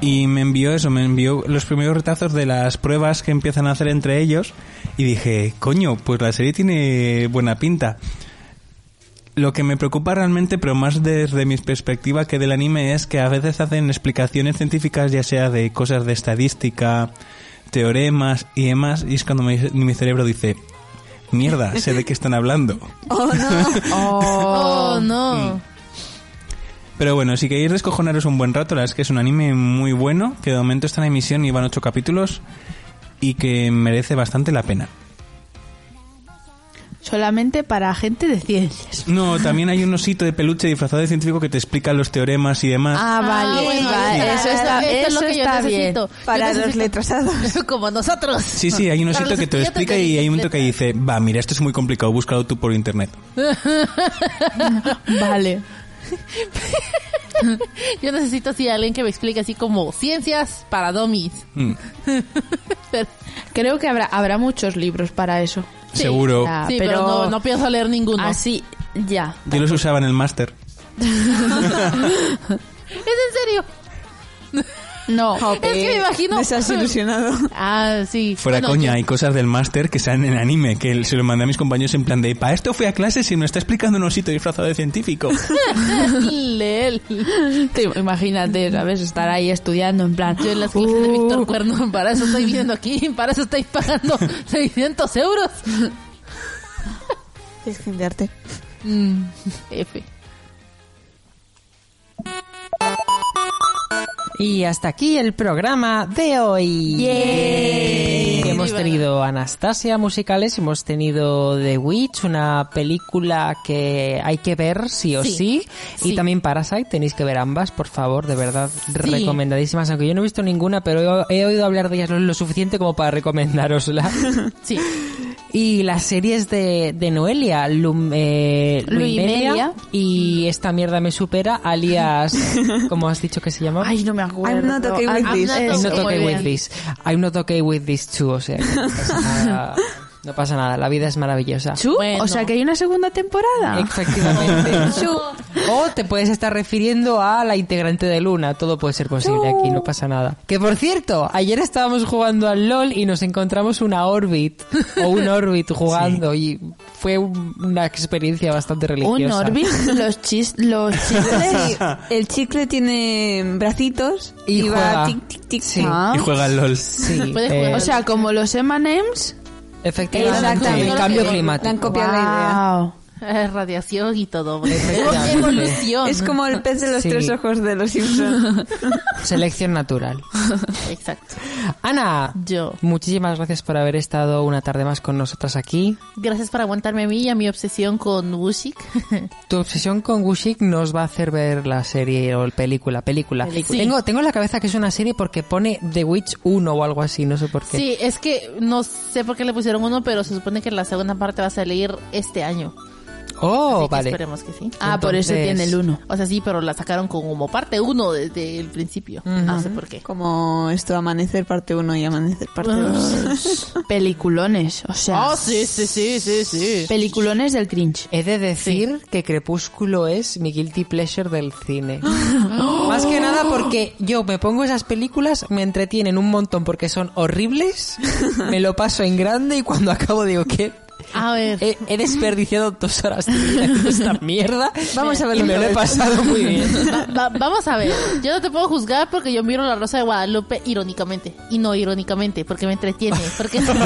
S5: Y me envió eso, me envió los primeros retazos de las pruebas que empiezan a hacer entre ellos y dije, coño, pues la serie tiene buena pinta. Lo que me preocupa realmente, pero más desde mi perspectiva que del anime, es que a veces hacen explicaciones científicas, ya sea de cosas de estadística, teoremas y demás, y es cuando mi, mi cerebro dice, mierda, sé de qué están hablando.
S4: Oh, no.
S3: Oh, no.
S5: Mm. Pero bueno, si queréis descojonaros un buen rato, la verdad es que es un anime muy bueno, que de momento está en emisión y van ocho capítulos y que merece bastante la pena.
S6: Solamente para gente de ciencias.
S5: No, también hay un osito de peluche disfrazado de científico que te explica los teoremas y demás.
S6: Ah, vale,
S3: bueno,
S6: vale, eso está,
S3: es lo que yo
S6: está bien.
S3: necesito.
S4: Para
S3: Yo
S4: los
S3: necesito-
S4: letrasados.
S3: Como nosotros.
S5: Sí, sí, hay un osito que te lo explica y hay un momento que dice, va, mira, esto es muy complicado, búscalo tú por internet.
S6: Vale.
S3: Yo necesito así a alguien que me explique así como ciencias para domis.
S5: Mm,
S6: Creo que habrá, habrá muchos libros para eso.
S3: Sí.
S5: Seguro.
S6: Ah,
S3: sí, pero,
S6: pero-
S3: no, no pienso leer ninguno.
S6: Así, ya.
S5: Yo los usaba en el máster.
S3: ¿Es en serio?
S6: No.
S3: Es que me imagino...
S4: Desilusionado.
S3: Ah, sí.
S5: Fuera
S3: Bueno,
S5: coña,
S3: yo-
S5: hay cosas del máster que salen en anime, que se lo mandé a mis compañeros en plan de, para esto fui a clases y me está explicando un osito disfrazado de científico.
S3: Leel.
S6: Te- imagínate, ¿sabes? Estar ahí estudiando en plan.
S3: Yo en las clases de Víctor Cuerno, para eso estoy viendo aquí, para eso estoy pagando 600 euros.
S4: Es gente de arte.
S3: Mm, F.
S2: Y hasta aquí el programa de hoy. Hemos tenido Anastasia musicales, hemos tenido The Witch, una película que hay que ver sí o sí,
S3: Sí,
S2: y también Parasite, tenéis que ver ambas, por favor, de verdad, recomendadísimas, aunque yo no he visto ninguna, pero he, he oído hablar de ellas lo, lo suficiente como para recomendárosla.
S3: Sí.
S2: Y las series de, de Noelia, Lum, eh.
S6: Luimelia
S2: y Esta mierda me supera, alias, como has dicho que se llama?
S6: Ay, no me acuerdo.
S4: I'm not okay with
S6: I'm
S4: this.
S6: not
S2: I'm not
S6: okay
S2: okay
S6: with
S2: with
S6: this.
S2: this. I'm not okay with this too. O sea, que no pasa nada. No pasa nada. La vida es maravillosa.
S6: ¿Chu?
S3: Bueno.
S6: O sea que hay una segunda temporada.
S2: Efectivamente. o te puedes estar refiriendo a la integrante de Luna. Todo puede ser posible aquí, no pasa nada. Que por cierto, ayer estábamos jugando al LOL y nos encontramos una Orbit o un Orbit jugando y fue un- una experiencia bastante religiosa.
S6: Un Orbit, los chis, los chicles.
S4: El chicle tiene bracitos
S2: Y
S4: y,
S2: juega.
S4: va tic tic tic.
S2: Sí.
S6: Ah.
S5: Y juega al LOL.
S2: Sí, eh.
S6: O sea, como los M&M's.
S2: Efectivamente, el cambio climático.
S4: Han copiado la idea.
S3: Eh, radiación y todo.
S2: Efectivamente.
S3: Evolución.
S4: Es como el pez de los
S2: Sí.
S4: tres ojos de los Simpsons.
S2: Selección natural.
S3: Exacto.
S2: Ana,
S3: Yo.
S2: muchísimas gracias por haber estado una tarde más con nosotras aquí.
S3: Gracias por aguantarme a mí y a mi obsesión con Wushik.
S2: Tu obsesión con Wushik nos va a hacer ver la serie o el película, película.
S3: Película.
S2: Tengo, tengo en la cabeza que es una serie porque pone The Witch 1 o algo así, no sé por qué.
S3: Sí, es que no sé por qué le pusieron uno, pero se supone que la segunda parte va a salir este año.
S2: Oh,
S3: Así que
S2: vale.
S3: Esperemos que sí.
S6: Ah, por eso tiene el uno.
S3: O sea, sí, pero la sacaron como parte uno desde el principio. No sé por qué.
S4: Como esto, Amanecer parte 1 y Amanecer parte 2.
S6: Peliculones. O sea,
S3: Ah, sí, sí, sí, sí, sí.
S6: peliculones del cringe.
S2: He de decir que Crepúsculo es mi guilty pleasure del cine. Más que nada porque yo me pongo esas películas, me entretienen un montón porque son horribles, me lo paso en grande y cuando acabo digo que
S3: A ver.
S2: he, he desperdiciado dos horas de vida en esta mierda.
S4: Vamos a verlo
S2: Y me lo he pasado muy bien.
S3: Va- va- vamos a ver. Yo no te puedo juzgar porque yo miro La Rosa de Guadalupe irónicamente. Y no irónicamente, porque me entretiene. Porque es muy,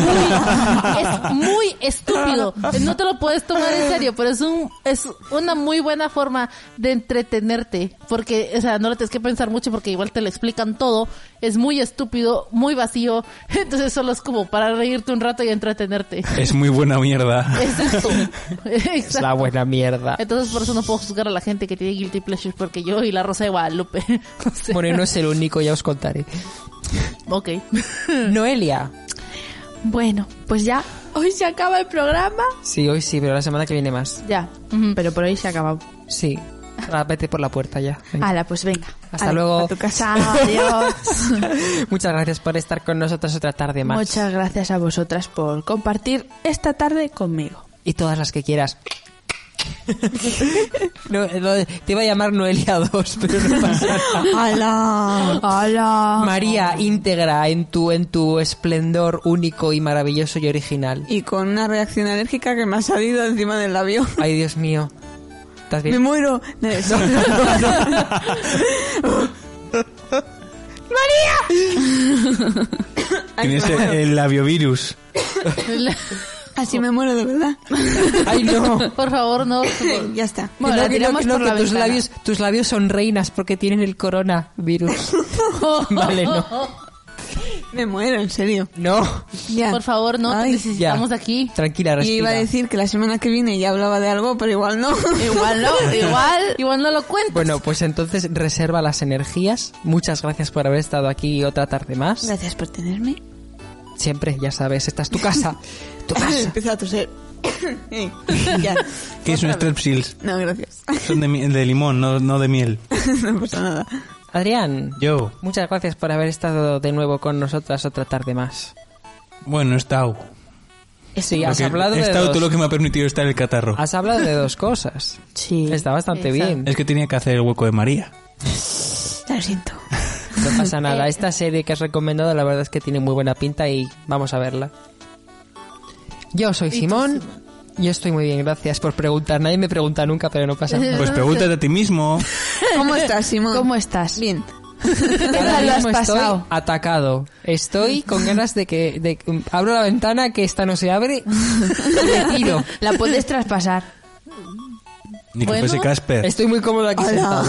S3: es muy estúpido. No te lo puedes tomar en serio, pero es un es una muy buena forma de entretenerte. Porque, o sea, no lo tienes que pensar mucho porque igual te lo explican todo. Es muy estúpido, muy vacío. Entonces solo es como para reírte un rato y entretenerte.
S5: Es muy buena mierda.
S3: Exacto.
S2: Es la buena mierda.
S3: Entonces por eso no puedo juzgar a la gente que tiene guilty pleasures porque yo y la Rosa de Guadalupe. O sea,
S2: Bueno, y no es el único, ya os contaré.
S3: ok.
S2: Noelia.
S6: Bueno, pues ya. Hoy se acaba el programa.
S2: Sí, hoy sí, pero la semana que viene más.
S6: Ya. Pero por hoy se ha acabado.
S2: Sí. Ahora vete por la puerta ya. Venga.
S6: Hala, pues venga.
S2: Hasta luego.
S6: A tu casa. Adiós.
S2: Muchas gracias por estar con nosotros otra tarde más.
S6: Muchas gracias a vosotras por compartir esta tarde conmigo.
S2: Y todas las que quieras. No, no, te iba a llamar Noelia 2, pero no pasa nada.
S4: ¡Hala!
S6: ¡Hala!
S2: María íntegra en tu, en tu esplendor único y maravilloso y original.
S4: Y con una reacción alérgica que me ha salido encima del labio.
S2: Ay, Dios mío. ¿Estás
S4: ¡Me
S2: bien?
S4: muero!
S5: Tienes el, el labiovirus.
S4: Así me muero de verdad.
S2: Ay, no.
S3: Por favor, no.
S4: ya está.
S6: Bueno,
S2: no,
S6: la
S2: que no, que no,
S6: por la
S2: tus
S6: ventana.
S2: labios, tus labios son reinas porque tienen el coronavirus. vale, no.
S4: Me muero, en serio.
S2: No.
S4: Ya.
S3: Por favor, no.
S4: Ay,
S3: te necesitamos
S2: ya.
S3: aquí.
S2: Tranquila,
S4: Y
S2: respira.
S4: iba a decir que la semana que viene ya hablaba de algo, pero igual no.
S3: Igual no. Igual. Igual no lo cuento.
S2: Bueno, pues entonces reserva las energías. Muchas gracias por haber estado aquí otra tarde más.
S4: Gracias por tenerme.
S2: Siempre, ya sabes, esta es tu casa. Tu casa.
S4: Empezó a toser. Eh, ya.
S5: Que es un strepsils.
S4: No, gracias.
S5: Son de, mi- de limón, no, no de miel.
S4: no pasa nada.
S2: Adrián,
S5: Yo,
S2: muchas gracias por haber estado de nuevo con nosotras otra tarde más.
S5: bueno, he estado.
S2: Sí,
S5: Lo
S2: has
S5: que-
S2: hablado
S5: he
S2: de
S5: estado
S2: dos,
S5: todo lo que me ha permitido estar el catarro.
S2: has hablado de dos cosas.
S6: Sí.
S2: Está bastante
S3: Exacto.
S2: bien.
S5: Es que tenía que hacer el hueco de María.
S4: Lo siento.
S2: No pasa nada. Esta serie que has recomendado, la verdad es que tiene muy buena pinta y vamos a verla. Yo soy Simón. Yo estoy muy bien, gracias por preguntar. Nadie me pregunta nunca, pero no pasa nada.
S5: Pues pregúntate a ti mismo.
S4: ¿Cómo estás, Simón?
S6: ¿Cómo estás?
S4: Bien.
S6: ¿Qué
S2: Ahora
S6: tal lo has
S2: mismo estoy
S6: pasado?
S2: atacado. Estoy con ganas de que de, abro la ventana, que esta no se abre, me tiro.
S6: La puedes traspasar.
S5: Ni que
S3: Bueno,
S5: fuese Casper.
S2: Estoy muy cómodo aquí sentado.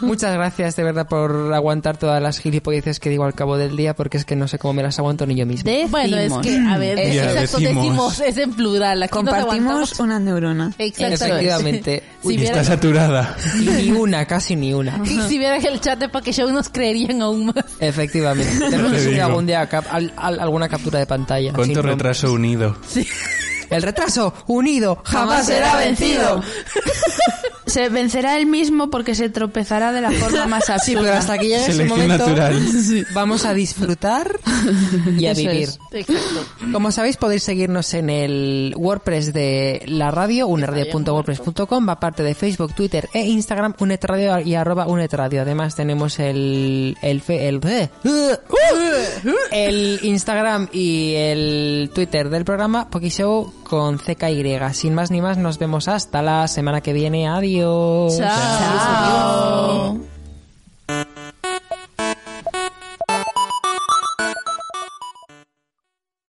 S2: Muchas gracias de verdad por aguantar todas las gilipolleces que digo al cabo del día, porque es que no sé cómo me las aguanto ni yo mismo.
S6: Decimos.
S3: Bueno, es que, a ver,
S5: Ya
S3: exacto,
S5: decimos.
S3: decimos, es en plural. Aquí
S4: Compartimos una neurona.
S3: Exactamente.
S2: Efectivamente.
S3: Si
S5: Y está saturada.
S2: Y ni una, casi ni una.
S3: si vieran el chat de Poké Show nos creerían aún más.
S2: Efectivamente. Tenemos que subir algún día cap- al- al- alguna captura de pantalla.
S5: ¿Cuánto retraso unido?
S2: El retraso unido jamás será vencido.
S6: Se vencerá él mismo porque se tropezará de la forma más absurda.
S2: Sí, pero hasta que llegue ese
S5: Selección
S2: momento
S5: natural.
S2: vamos a disfrutar y a
S6: Eso
S2: vivir.
S6: es.
S3: Exacto.
S2: Como sabéis, podéis seguirnos en el WordPress de la radio, uneradio.wordpress.com, aparte de Facebook, Twitter e Instagram, unetradio y arroba unetradio. Además tenemos el, el, fe- el, el Instagram y el Twitter del programa, Pokishow con CKY. Sin más ni más, nos vemos hasta la semana que viene. Adiós.
S3: Chao.
S6: Chao.